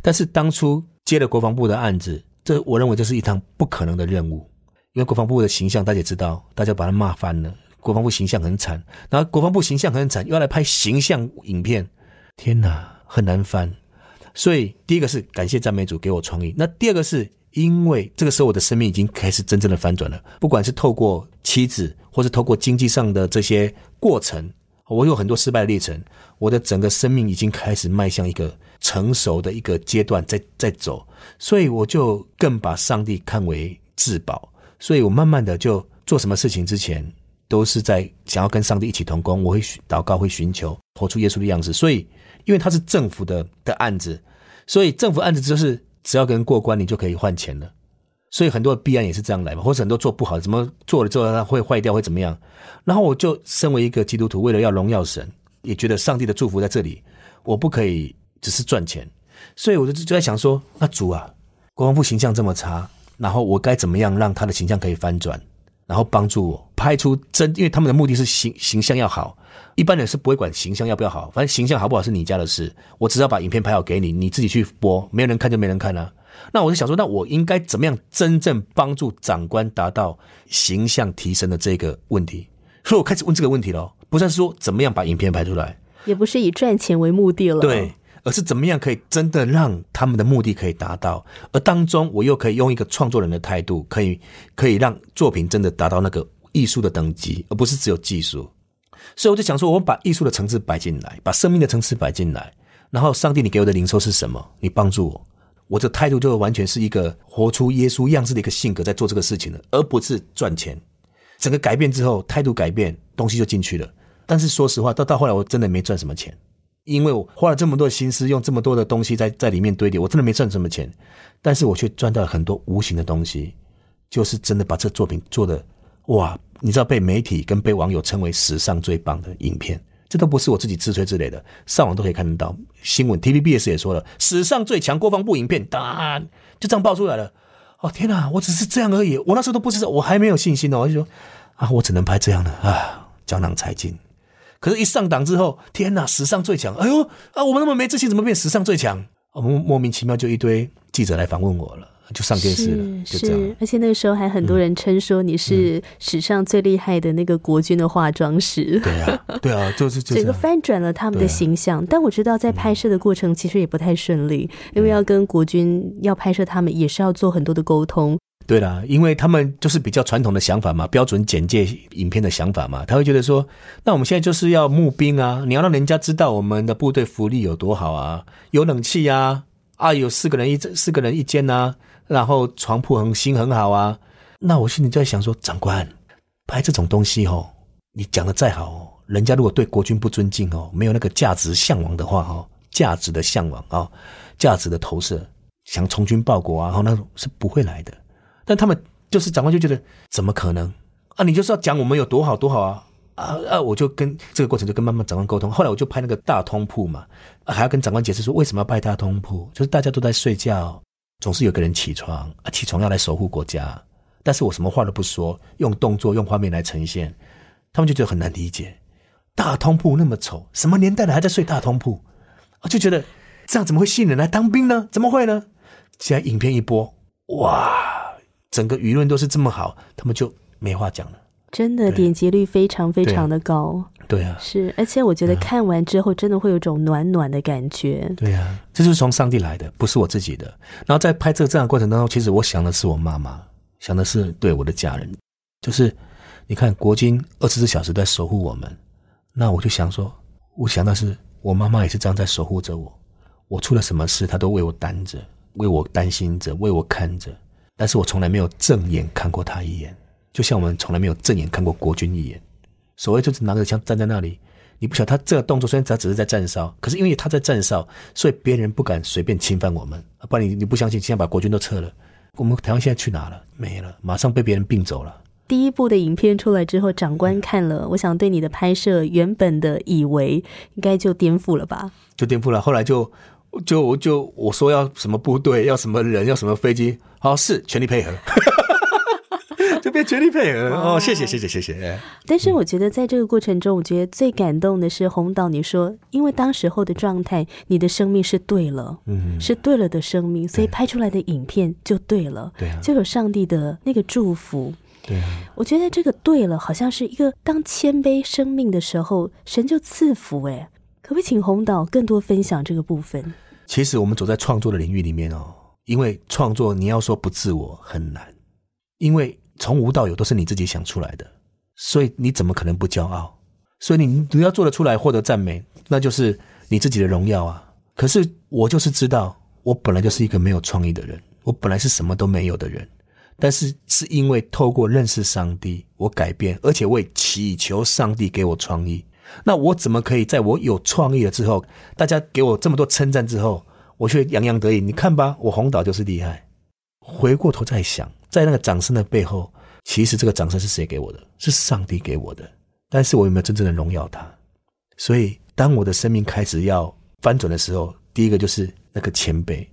但是当初接了国防部的案子，这我认为这是一趟不可能的任务，因为国防部的形象大家也知道，大家把他骂翻了。国防部形象很惨，然后国防部形象很惨，又要来拍形象影片，天哪，很难翻。所以，第一个是感谢赞美主给我创意。那第二个是因为这个时候我的生命已经开始真正的翻转了。不管是透过妻子，或是透过经济上的这些过程，我有很多失败的历程，我的整个生命已经开始迈向一个成熟的一个阶段，在在走，所以我就更把上帝看为至宝，所以我慢慢的就做什么事情之前，都是在想要跟上帝一起同工，我会祷告，会寻求活出耶稣的样子，所以因为它是政府的的案子，所以政府案子就是只要跟人过关，你就可以换钱了。所以很多弊案也是这样来嘛，或者很多做不好，怎么做了之后它会坏掉，会怎么样？然后我就身为一个基督徒，为了要荣耀神，也觉得上帝的祝福在这里，我不可以只是赚钱，所以我就就在想说，那主啊，国防部形象这么差，然后我该怎么样让他的形象可以翻转，然后帮助我拍出真，因为他们的目的是形形象要好，一般人是不会管形象要不要好，反正形象好不好是你家的事，我只要把影片拍好给你，你自己去播，没人看就没人看了。那我就想说，那我应该怎么样真正帮助长官达到形象提升的这个问题？所以我开始问这个问题了，不是说怎么样把影片拍出来，也不是以赚钱为目的了，对，而是怎么样可以真的让他们的目的可以达到，而当中我又可以用一个创作人的态度，可以可以让作品真的达到那个艺术的等级，而不是只有技术。所以我就想说，我把艺术的层次摆进来，把生命的层次摆进来，然后上帝，你给我的灵受是什么？你帮助我。我这态度就完全是一个活出耶稣样式的一个性格在做这个事情的，而不是赚钱。整个改变之后，态度改变，东西就进去了。但是说实话，到到后来，我真的没赚什么钱，因为我花了这么多心思，用这么多的东西在在里面堆叠，我真的没赚什么钱。但是我却赚到了很多无形的东西，就是真的把这作品做的 哇！你知道，被媒体跟被网友称为史上最棒的影片。这都不是我自己自吹自擂的，上网都可以看得到新闻。TVBS 也说了，史上最强国防部影片，当就这样爆出来了。哦天哪，我只是这样而已，我那时候都不知道，我还没有信心呢。我就说啊，我只能拍这样的啊，江郎才尽。可是，一上档之后，天哪，史上最强！哎呦啊，我们那么没自信，怎么变史上最强？我们莫名其妙就一堆记者来访问我了。就上电视了，就这样。而且那个时候还很多人称说你是史上最厉害的那个国军的化妆师。对啊，对啊，就是整个翻转了他们的形象。但我知道在拍摄的过程其实也不太顺利，因为要跟国军要拍摄他们，也是要做很多的沟通。对啦，因为他们就是比较传统的想法嘛，标准简介影片的想法嘛，他会觉得说，那我们现在就是要募兵啊，你要让人家知道我们的部队福利有多好啊，有冷气啊，啊，有四个人一四个人一间呐。然后床铺很新很好啊，那我心里就在想说，长官拍这种东西哦，你讲的再好，人家如果对国军不尊敬哦，没有那个价值向往的话哦，价值的向往啊，价值的投射，想从军报国啊，然后那是不会来的。但他们就是长官就觉得怎么可能啊？你就是要讲我们有多好多好啊啊啊！我就跟这个过程就跟慢慢长官沟通，后来我就拍那个大通铺嘛，还要跟长官解释说为什么要拍大通铺，就是大家都在睡觉。总是有个人起床啊，起床要来守护国家，但是我什么话都不说，用动作、用画面来呈现，他们就觉得很难理解。大通铺那么丑，什么年代了还在睡大通铺？我就觉得这样怎么会吸引人来当兵呢？怎么会呢？现在影片一播，哇，整个舆论都是这么好，他们就没话讲了。真的点击率非常非常的高。对啊，是，而且我觉得看完之后，真的会有种暖暖的感觉。对啊，这就是从上帝来的，不是我自己的。然后在拍这个这样的过程当中，其实我想的是我妈妈，想的是对我的家人。就是你看，国军二十四小时在守护我们，那我就想说，我想的是我妈妈也是这样在守护着我。我出了什么事，她都为我担着，为我担心着，为我看着。但是我从来没有正眼看过她一眼，就像我们从来没有正眼看过国军一眼。所谓就是拿着枪站在那里，你不晓得他这个动作虽然他只是在站哨，可是因为他在站哨，所以别人不敢随便侵犯我们。不然你你不相信，现在把国军都撤了，我们台湾现在去哪了？没了，马上被别人并走了。第一部的影片出来之后，长官看了，我想对你的拍摄原本的以为应该就颠覆了吧？就颠覆了。后来就就就我说要什么部队，要什么人，要什么飞机，好是全力配合。全力配合哦，谢谢谢谢谢谢。但是我觉得在这个过程中，我觉得最感动的是红导，你说因为当时候的状态，你的生命是对了，嗯，是对了的生命，所以拍出来的影片就对了，对啊，就有上帝的那个祝福，对啊。我觉得这个对了，好像是一个当谦卑生命的时候，神就赐福。哎，可不可以请红导更多分享这个部分？其实我们走在创作的领域里面哦，因为创作你要说不自我很难，因为。从无到有都是你自己想出来的，所以你怎么可能不骄傲？所以你你要做得出来获得赞美，那就是你自己的荣耀啊。可是我就是知道，我本来就是一个没有创意的人，我本来是什么都没有的人。但是是因为透过认识上帝，我改变，而且我也祈求上帝给我创意。那我怎么可以在我有创意了之后，大家给我这么多称赞之后，我却洋洋得意？你看吧，我红岛就是厉害。回过头再想，在那个掌声的背后，其实这个掌声是谁给我的？是上帝给我的。但是我有没有真正的荣耀他？所以，当我的生命开始要翻转的时候，第一个就是那个谦卑，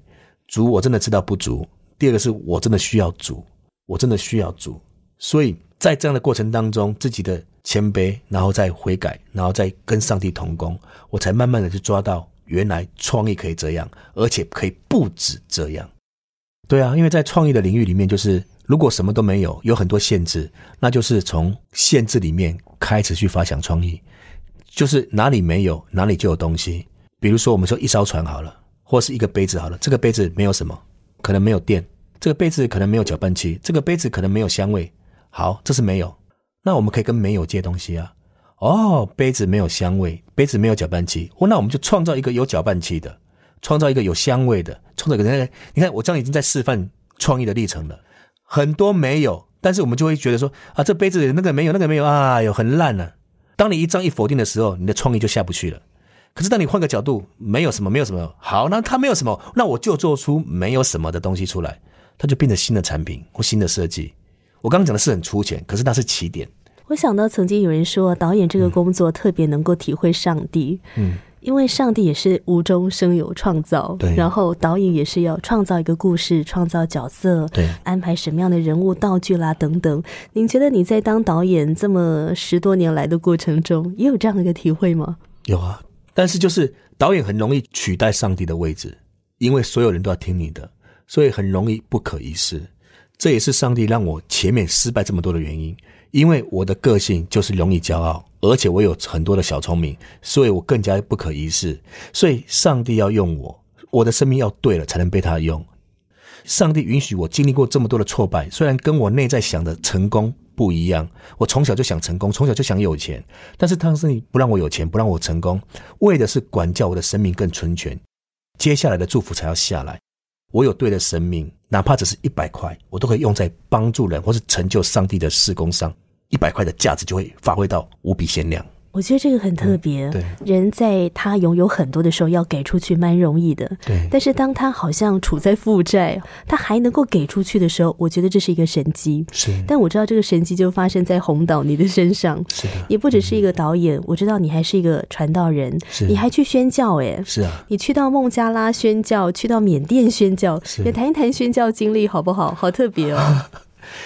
主，我真的知道不足；第二个是我真的需要主。我真的需要主，所以在这样的过程当中，自己的谦卑，然后再悔改，然后再跟上帝同工，我才慢慢的去抓到原来创意可以这样，而且可以不止这样。对啊，因为在创意的领域里面，就是如果什么都没有，有很多限制，那就是从限制里面开始去发想创意，就是哪里没有，哪里就有东西。比如说，我们说一艘船好了，或是一个杯子好了，这个杯子没有什么，可能没有电。这个杯子可能没有搅拌器，这个杯子可能没有香味。好，这是没有。那我们可以跟没有借东西啊。哦，杯子没有香味，杯子没有搅拌器。哦，那我们就创造一个有搅拌器的，创造一个有香味的，创造一个。你看，我这样已经在示范创意的历程了。很多没有，但是我们就会觉得说啊，这杯子那个没有，那个没有啊，有很烂了。当你一张一否定的时候，你的创意就下不去了。可是当你换个角度，没有什么，没有什么。好，那它没有什么，那我就做出没有什么的东西出来。它就变成新的产品或新的设计。我刚刚讲的是很粗浅，可是那是起点。我想到曾经有人说，导演这个工作特别能够体会上帝，嗯，因为上帝也是无中生有创造，对。然后导演也是要创造一个故事，创造角色，对，安排什么样的人物、道具啦等等。您觉得你在当导演这么十多年来的过程中，也有这样的一个体会吗？有啊，但是就是导演很容易取代上帝的位置，因为所有人都要听你的。所以很容易不可一世，这也是上帝让我前面失败这么多的原因。因为我的个性就是容易骄傲，而且我有很多的小聪明，所以我更加不可一世。所以上帝要用我，我的生命要对了，才能被他用。上帝允许我经历过这么多的挫败，虽然跟我内在想的成功不一样。我从小就想成功，从小就想有钱，但是当时不让我有钱，不让我成功，为的是管教我的生命更纯全，接下来的祝福才要下来。我有对的生命，哪怕只是一百块，我都可以用在帮助人或是成就上帝的事工上，一百块的价值就会发挥到无比鲜亮。我觉得这个很特别。对，人在他拥有很多的时候，要给出去蛮容易的。对，但是当他好像处在负债，他还能够给出去的时候，我觉得这是一个神机。是，但我知道这个神机就发生在红岛你的身上。是的，也不只是一个导演，我知道你还是一个传道人。是，你还去宣教哎。是啊，你去到孟加拉宣教，去到缅甸宣教，也谈一谈宣教经历好不好？好特别哦。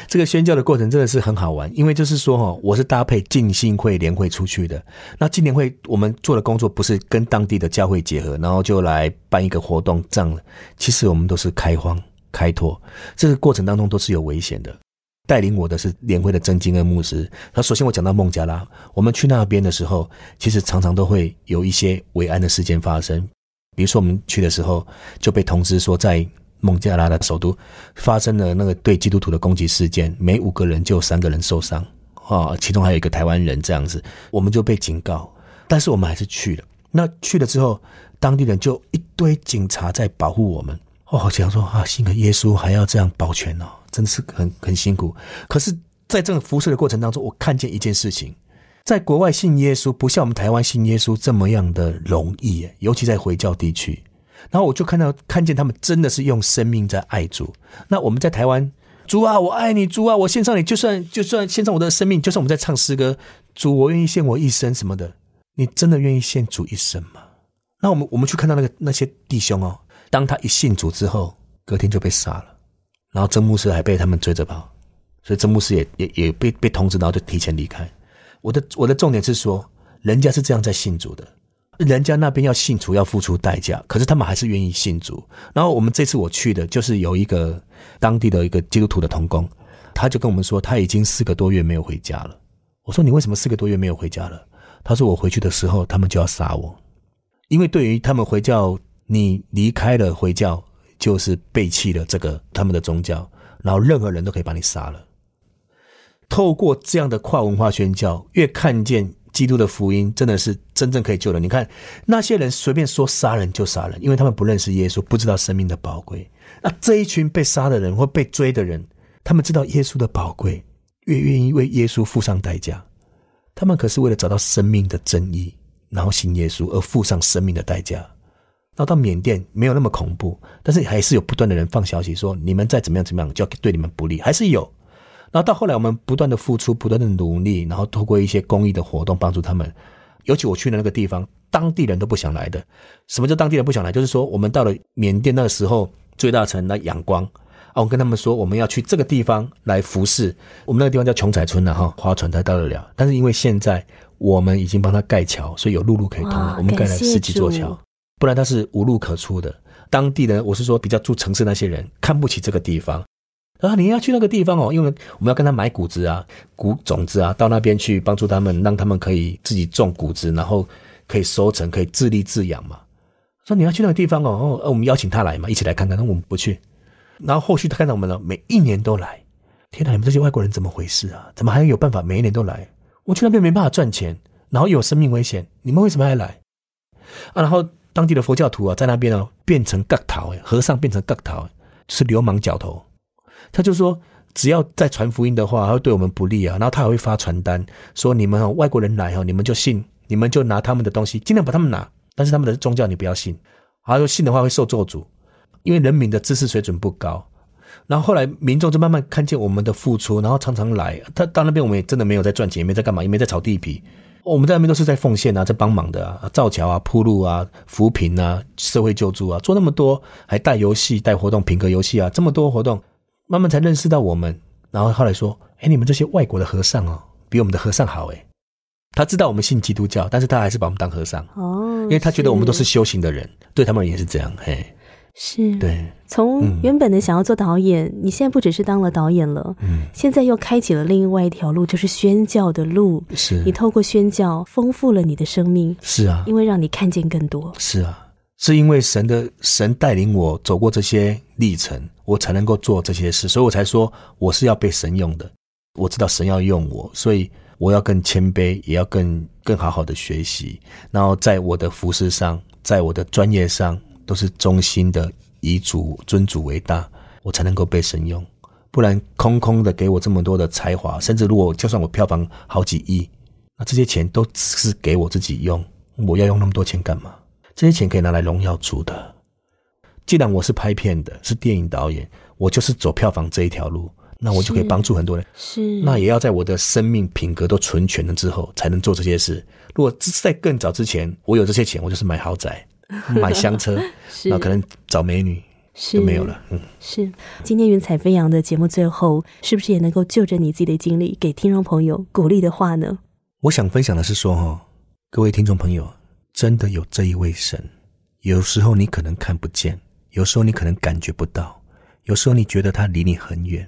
这个宣教的过程真的是很好玩，因为就是说哈，我是搭配浸信会联会出去的。那今年会我们做的工作不是跟当地的教会结合，然后就来办一个活动这样。其实我们都是开荒开拓，这个过程当中都是有危险的。带领我的是联会的曾金恩牧师。他首先我讲到孟加拉，我们去那边的时候，其实常常都会有一些危安的事件发生。比如说我们去的时候就被通知说在。孟加拉的首都发生了那个对基督徒的攻击事件，每五个人就有三个人受伤，啊，其中还有一个台湾人这样子，我们就被警告，但是我们还是去了。那去了之后，当地人就一堆警察在保护我们。哦，想说啊，信个耶稣还要这样保全哦，真的是很很辛苦。可是，在这个辐射的过程当中，我看见一件事情，在国外信耶稣不像我们台湾信耶稣这么样的容易，尤其在回教地区。然后我就看到看见他们真的是用生命在爱主。那我们在台湾，主啊，我爱你，主啊，我献上你，就算就算献上我的生命，就算我们在唱诗歌，主，我愿意献我一生什么的，你真的愿意献主一生吗？那我们我们去看到那个那些弟兄哦，当他一信主之后，隔天就被杀了，然后曾牧师还被他们追着跑，所以曾牧师也也也被被通知，然后就提前离开。我的我的重点是说，人家是这样在信主的。人家那边要信主要付出代价，可是他们还是愿意信主。然后我们这次我去的就是有一个当地的一个基督徒的童工，他就跟我们说他已经四个多月没有回家了。我说你为什么四个多月没有回家了？他说我回去的时候他们就要杀我，因为对于他们回教，你离开了回教就是背弃了这个他们的宗教，然后任何人都可以把你杀了。透过这样的跨文化宣教，越看见。基督的福音真的是真正可以救人。你看那些人随便说杀人就杀人，因为他们不认识耶稣，不知道生命的宝贵。那这一群被杀的人或被追的人，他们知道耶稣的宝贵，越愿意为耶稣付上代价。他们可是为了找到生命的真意，然后信耶稣而付上生命的代价。然后到缅甸没有那么恐怖，但是还是有不断的人放消息说你们再怎么样怎么样就要对你们不利，还是有。然后到后来我们不断的付出，不断的努力，然后透过一些公益的活动帮助他们。尤其我去的那个地方，当地人都不想来的。什么叫当地人不想来？就是说我们到了缅甸那个时候，最大城那仰光啊，我跟他们说我们要去这个地方来服侍。我们那个地方叫琼彩村了哈，划船才到得了。但是因为现在我们已经帮他盖桥，所以有陆路可以通了。我们盖了十几座桥。不然他是无路可出的。当地人，我是说比较住城市那些人看不起这个地方。然后你要去那个地方哦，因为我们要跟他买谷子啊、谷种子啊，到那边去帮助他们，让他们可以自己种谷子，然后可以收成，可以自立自养嘛。说你要去那个地方哦，哦我们邀请他来嘛，一起来看看。那我们不去。然后后续他看到我们了，每一年都来。天哪，你们这些外国人怎么回事啊？怎么还有办法每一年都来？我去那边没办法赚钱，然后有生命危险，你们为什么还来？啊，然后。当地的佛教徒啊，在那边哦，变成角头，和尚变成角头，是流氓角头。他就说，只要在传福音的话，会对我们不利啊。然后他还会发传单，说你们外国人来哈，你们就信，你们就拿他们的东西，尽量把他们拿，但是他们的宗教你不要信。他说信的话会受咒诅，因为人民的知识水准不高。然后后来民众就慢慢看见我们的付出，然后常常来。他到那边我们也真的没有在赚钱，也没在干嘛，也没在炒地皮。我们在那边都是在奉献啊，在帮忙的啊，造桥啊、铺路啊、扶贫啊、社会救助啊，做那么多，还带游戏、带活动、品格游戏啊，这么多活动，慢慢才认识到我们。然后后来说，哎，你们这些外国的和尚哦，比我们的和尚好哎。他知道我们信基督教，但是他还是把我们当和尚哦，因为他觉得我们都是修行的人，对他们而言是这样嘿。是对，从原本的想要做导演，你现在不只是当了导演了，嗯，现在又开启了另外一条路，就是宣教的路。是你透过宣教丰富了你的生命，是啊，因为让你看见更多。是啊，是因为神的神带领我走过这些历程，我才能够做这些事，所以我才说我是要被神用的。我知道神要用我，所以我要更谦卑，也要更更好好的学习，然后在我的服饰上，在我的专业上。都是忠心的，以主尊主为大，我才能够被神用。不然空空的给我这么多的才华，甚至如果就算我票房好几亿，那这些钱都只是给我自己用。我要用那么多钱干嘛？这些钱可以拿来荣耀主的。既然我是拍片的，是电影导演，我就是走票房这一条路，那我就可以帮助很多人。是，那也要在我的生命品格都存全了之后，才能做这些事。如果在更早之前，我有这些钱，我就是买豪宅。买香车，那可能找美女就没有了。嗯，是。今天云彩飞扬的节目最后，是不是也能够就着你自己的经历，给听众朋友鼓励的话呢？我想分享的是说，哈，各位听众朋友，真的有这一位神。有时候你可能看不见，有时候你可能感觉不到，有时候你觉得他离你很远。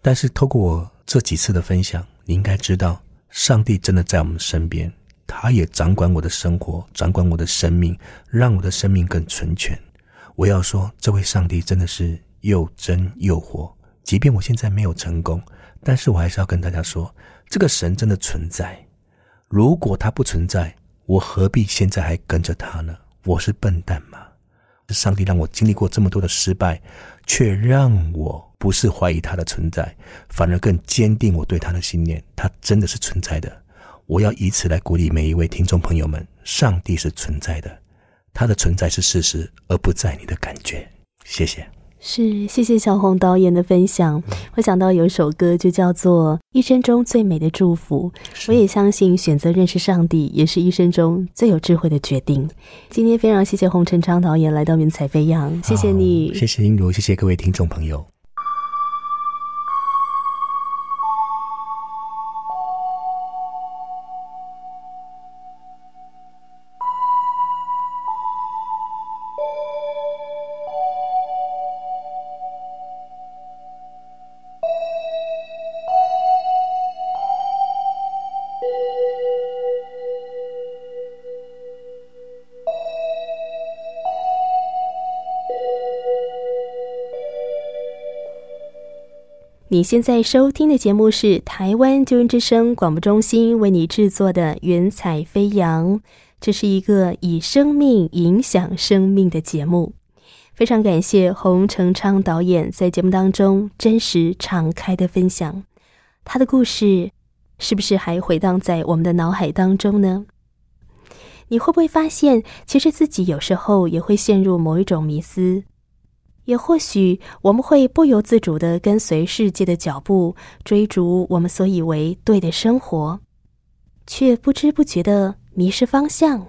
但是透过我这几次的分享，你应该知道，上帝真的在我们身边。他也掌管我的生活，掌管我的生命，让我的生命更纯全。我要说，这位上帝真的是又真又活。即便我现在没有成功，但是我还是要跟大家说，这个神真的存在。如果他不存在，我何必现在还跟着他呢？我是笨蛋吗？上帝让我经历过这么多的失败，却让我不是怀疑他的存在，反而更坚定我对他的信念。他真的是存在的。我要以此来鼓励每一位听众朋友们：上帝是存在的，他的存在是事实，而不在你的感觉。谢谢。是，谢谢小红导演的分享。我想到有一首歌，就叫做《一生中最美的祝福》。我也相信，选择认识上帝，也是一生中最有智慧的决定。今天非常谢谢洪成昌导演来到《云彩飞扬》，谢谢你，谢谢英如，谢谢各位听众朋友。你现在收听的节目是台湾救援之声广播中心为你制作的《云彩飞扬》，这是一个以生命影响生命的节目。非常感谢洪成昌导演在节目当中真实敞开的分享，他的故事是不是还回荡在我们的脑海当中呢？你会不会发现，其实自己有时候也会陷入某一种迷思？也或许我们会不由自主的跟随世界的脚步，追逐我们所以为对的生活，却不知不觉的迷失方向，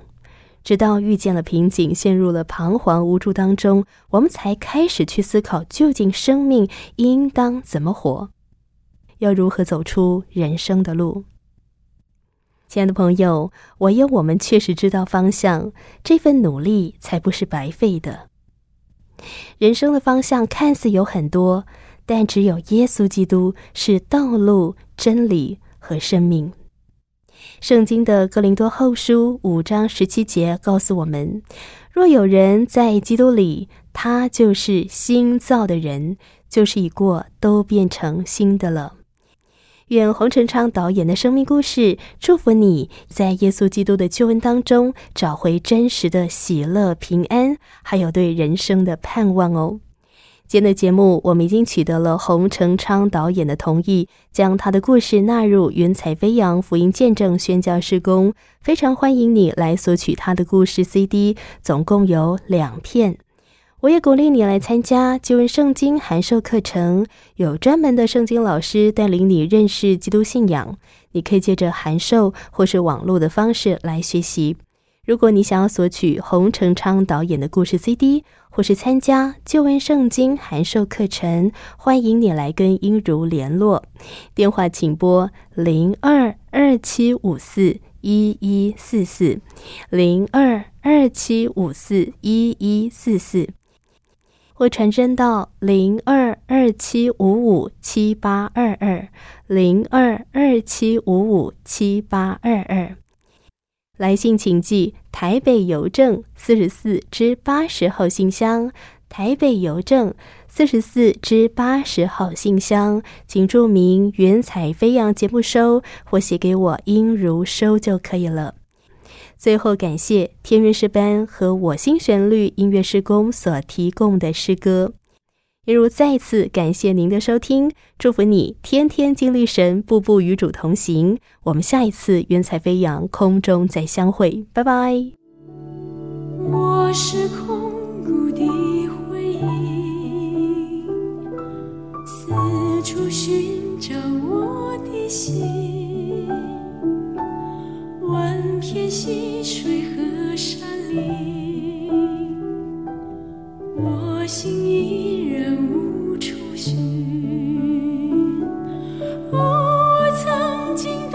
直到遇见了瓶颈，陷入了彷徨无助当中，我们才开始去思考，究竟生命应当怎么活，要如何走出人生的路。亲爱的朋友，唯有我们确实知道方向，这份努力才不是白费的。人生的方向看似有很多，但只有耶稣基督是道路、真理和生命。圣经的哥林多后书五章十七节告诉我们：若有人在基督里，他就是新造的人，就是已过，都变成新的了。愿洪成昌导演的生命故事祝福你在耶稣基督的救恩当中找回真实的喜乐、平安，还有对人生的盼望哦。今天的节目，我们已经取得了洪成昌导演的同意，将他的故事纳入《云彩飞扬福音见证宣教施工》，非常欢迎你来索取他的故事 CD，总共有两片。我也鼓励你来参加旧约圣经函授课程，有专门的圣经老师带领你认识基督信仰。你可以借着函授或是网络的方式来学习。如果你想要索取洪成昌导演的故事 CD，或是参加旧约圣经函授课程，欢迎你来跟英如联络。电话请拨零二二七五四一一四四零二二七五四一一四四。或传真到零二二七五五七八二二零二二七五五七八二二，来信请寄台北邮政四十四至八十号信箱，台北邮政四十四至八十号信箱，请注明“云彩飞扬”节目收，或写给我“音如收”就可以了。最后，感谢天韵诗班和我心旋律音乐施工所提供的诗歌。也如再次感谢您的收听，祝福你天天经历神，步步与主同行。我们下一次云彩飞扬空中再相会，拜拜。我是空谷的回忆，四处寻找我的心。万片溪水和山林，我心依然无处寻。我曾经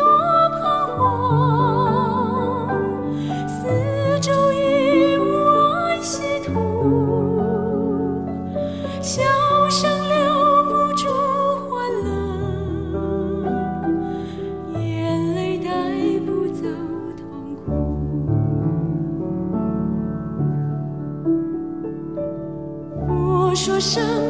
苦。我说生